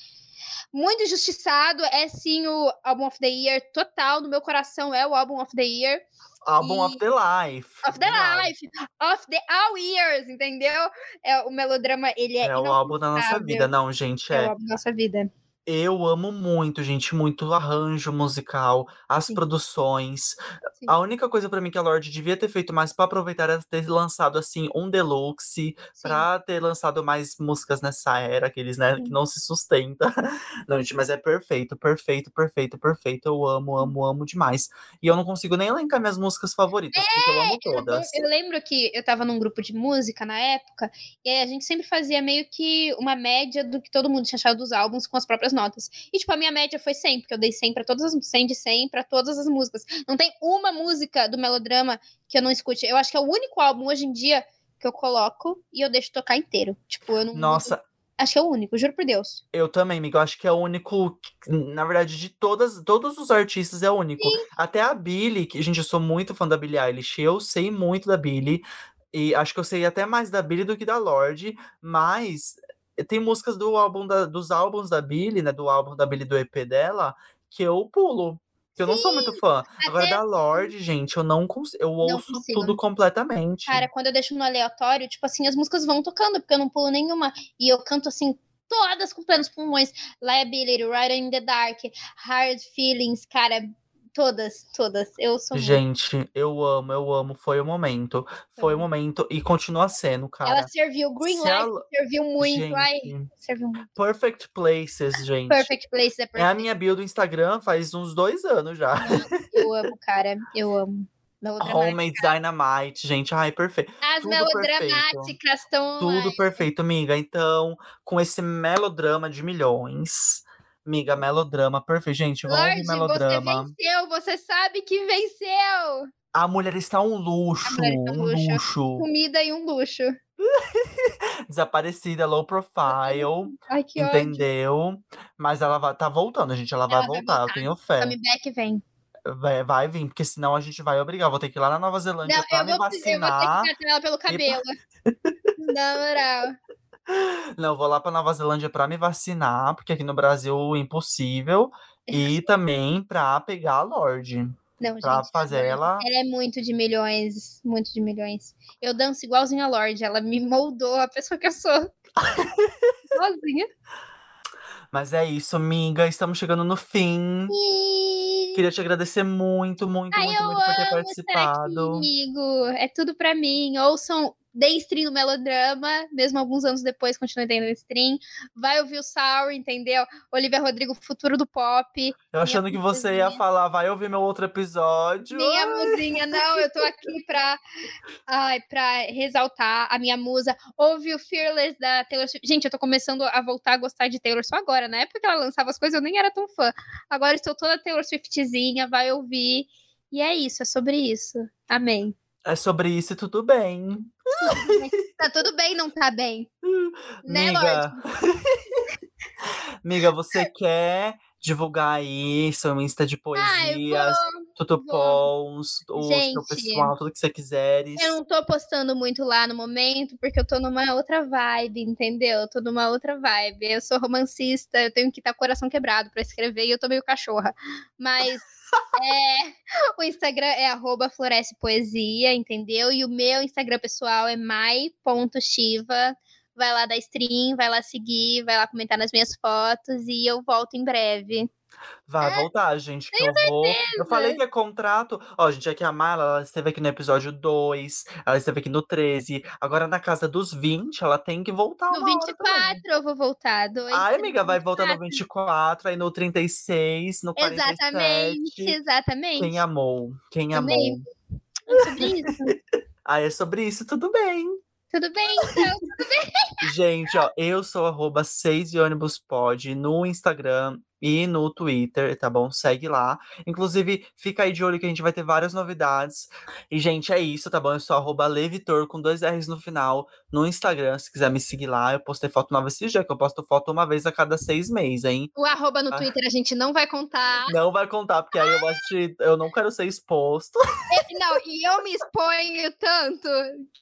Muito injustiçado, é sim o Album of the Year total, no meu coração é o Album of the Year. Album E- of the Life. Of the Demais. life, of the all years, entendeu? É, o melodrama, ele é, É o álbum da nossa vida. Não, gente, É o é. álbum da nossa vida. Eu amo muito, gente, muito o arranjo musical, as Sim. produções. Sim. A única coisa pra mim que a Lorde devia ter feito mais pra aproveitar era ter lançado assim um deluxe, Sim. pra ter lançado mais músicas nessa era, aqueles, né, que não se sustenta. Não, gente, mas é perfeito, perfeito, perfeito, perfeito. Eu amo, amo, amo demais. E eu não consigo nem elencar minhas músicas favoritas, porque eu amo Era bom- todas. Eu lembro que eu tava num grupo de música na época, e aí a gente sempre fazia meio que uma média do que todo mundo tinha achado dos álbuns com as próprias notas. E, tipo, a minha média foi 100, porque eu dei 100 pra todas as 100 de 100 pra todas as músicas. Não tem uma música do melodrama que eu não escute. Eu acho que é o único álbum hoje em dia que eu coloco e eu deixo tocar inteiro. Tipo, eu não. Nossa, Acho que é o único, juro por Deus. Eu também, amigo. Acho que é o único. Na verdade, de todas, todos os artistas é o único. Até a Billie, que, gente, eu sou muito fã da Billie Eilish. Eu sei muito da Billie. E acho que eu sei até mais da Billie do que da Lorde. Mas tem músicas do álbum da- dos álbuns da Billie, né? Do álbum da Billie do EP dela, que eu pulo. Que eu não sou muito fã. Agora, da Lorde, gente, eu não consigo. Eu ouço consigo. tudo completamente. Cara, quando eu deixo no aleatório, tipo assim, as músicas vão tocando, porque eu não pulo nenhuma. E eu canto assim, todas com plenos pulmões. Liability, Right in the Dark, Hard Feelings, cara. Todas, todas. Eu sou muito. Gente, eu amo, eu amo. Foi o momento. Foi o momento e continua sendo, cara. Ela serviu. Green se Light ela- serviu muito. Ai, Gente, serviu muito. Perfect Places, gente. Perfect Place é É a perfect. minha bio do Instagram faz uns dois anos já. Eu amo, cara. Eu amo. Homemade Dynamite, gente. Ai, perfeito. As tudo melodramáticas estão. Tudo perfeito, amiga. Então, com esse melodrama de milhões. Amiga, melodrama perfeito. Gente, vamos Lorde, ouvir você melodrama. venceu. Você sabe que venceu. A mulher está um luxo, está um um luxo. luxo. Comida e um luxo. Desaparecida, low profile, Ai, que ódio. entendeu? Mas ela vai, tá voltando, gente. Ela vai Ela vai voltar, eu voltar. tenho fé. Comeback vem. Vai, vai vir, porque senão a gente vai obrigar. Vou ter que ir lá na Nova Zelândia Não, pra eu me vou, precisar- eu vou vacinar. ter que catar ela pelo cabelo. Na moral. Não, vou lá pra Nova Zelândia pra me vacinar, porque aqui no Brasil impossível. E também pra pegar a Lorde. Não, Pra gente. fazer ela. Ela é muito de milhões. Muito de milhões. Eu danço igualzinho a Lorde. Ela me moldou a pessoa que eu sou. Sozinha. Mas é isso, amiga. Estamos chegando no fim. E... Queria te agradecer muito, muito, Ai, muito, eu muito por ter amo estar aqui, participado. amigo. É tudo pra mim. Ouçam, deem stream no Melodrama, mesmo alguns anos depois, continue tendo stream. Vai ouvir o Sour, entendeu? Olivia Rodrigo, futuro do pop. Eu achando que você ia falar, vai ouvir meu outro episódio. Minha musinha, não, eu tô aqui pra, ai, pra ressaltar a minha musa. Ouve o Fearless da Taylor Swift. Gente, eu tô começando a voltar a gostar de Taylor só agora. Na época que ela lançava as coisas, eu nem era tão fã. Agora estou toda Taylor Swiftzinha, vai ouvir. E é isso, é sobre isso. Amém. É sobre isso e tudo bem. Tá tudo bem, não tá bem? Né, Lorde? Miga. Miga, você quer divulgar aí seu Insta de Ai, poesias, tutupons, o pessoal, tudo que você quiseres. Eu não tô postando muito lá no momento, porque eu tô numa outra vibe, entendeu? Eu tô numa outra vibe. Eu sou romancista, eu tenho que estar com o coração quebrado pra escrever e eu tô meio cachorra. Mas é, o Instagram é arroba Floresce Poesia, entendeu? E o meu Instagram pessoal é mai.shiva. Vai lá dar stream, vai lá seguir, vai lá comentar nas minhas fotos e eu volto em breve. Vai voltar, gente, que eu vou. Eu falei que é contrato. Ó, gente, aqui a Mala, ela esteve aqui no episódio 2, ela esteve aqui no 13. Agora na casa dos 20, ela tem que voltar No uma hora também. 24 eu vou voltar. Dois, Ai, três, amiga, vai voltar no 24, aí no 36, no 47. Exatamente, exatamente. Quem amou? Quem amou? É sobre isso. Ah, é sobre isso, tudo bem. Tudo bem, então. Gente, ó, eu sou arroba 6 pod no Instagram e no Twitter, tá bom? Segue lá. Inclusive, fica aí de olho que a gente vai ter várias novidades. E, gente, é isso, tá bom? Eu sou arroba Levitor com dois R's no final no Instagram. Se quiser me seguir lá, eu postei foto nova esse dia, que eu posto foto uma vez a cada seis meses, hein? O arroba no Ah. Twitter a gente não vai contar. Não vai contar, porque aí eu acho que eu não quero ser exposto. Não, e eu me exponho tanto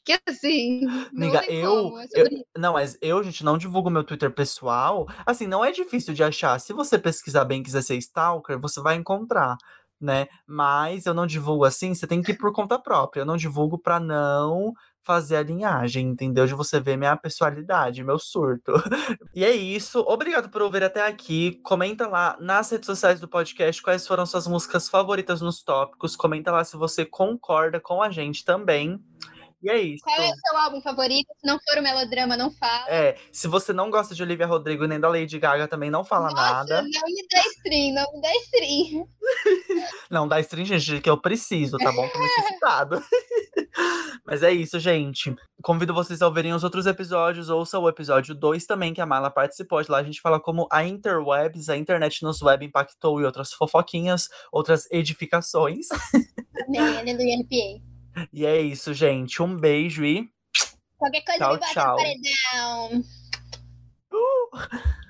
que assim. Não Amiga, eu, é isso. Não, mas eu, gente, não divulgo meu Twitter pessoal. Assim, não é difícil de achar. Se você pesquisar bem quiser ser stalker, você vai encontrar, né? Mas eu não divulgo assim, você tem que ir por conta própria. Eu não divulgo pra não fazer a linhagem, entendeu? De você ver minha personalidade, meu surto. e é isso. Obrigado por ouvir até aqui. Comenta lá nas redes sociais do podcast quais foram suas músicas favoritas nos tópicos. Comenta lá se você concorda com a gente também. E é isso. Qual é o seu álbum favorito? Se não for o melodrama, não fala. É, se você não gosta de Olivia Rodrigo nem da Lady Gaga, também não fala Nossa, nada. não me dá stream, não me dá stream. Não, dá stream, gente, que eu preciso, tá bom? Tô necessitado. Mas é isso, gente. Convido vocês a ouvirem os outros episódios. Ouça o episódio 2 também, que a Mala participou. De lá a gente fala como a interwebs, a internet nos web impactou e outras fofoquinhas, outras edificações. Amém, aleluia, NPA. E é isso, gente. Um beijo e. Qualquer coisa tchau, me bota tchau. paredão. Uh!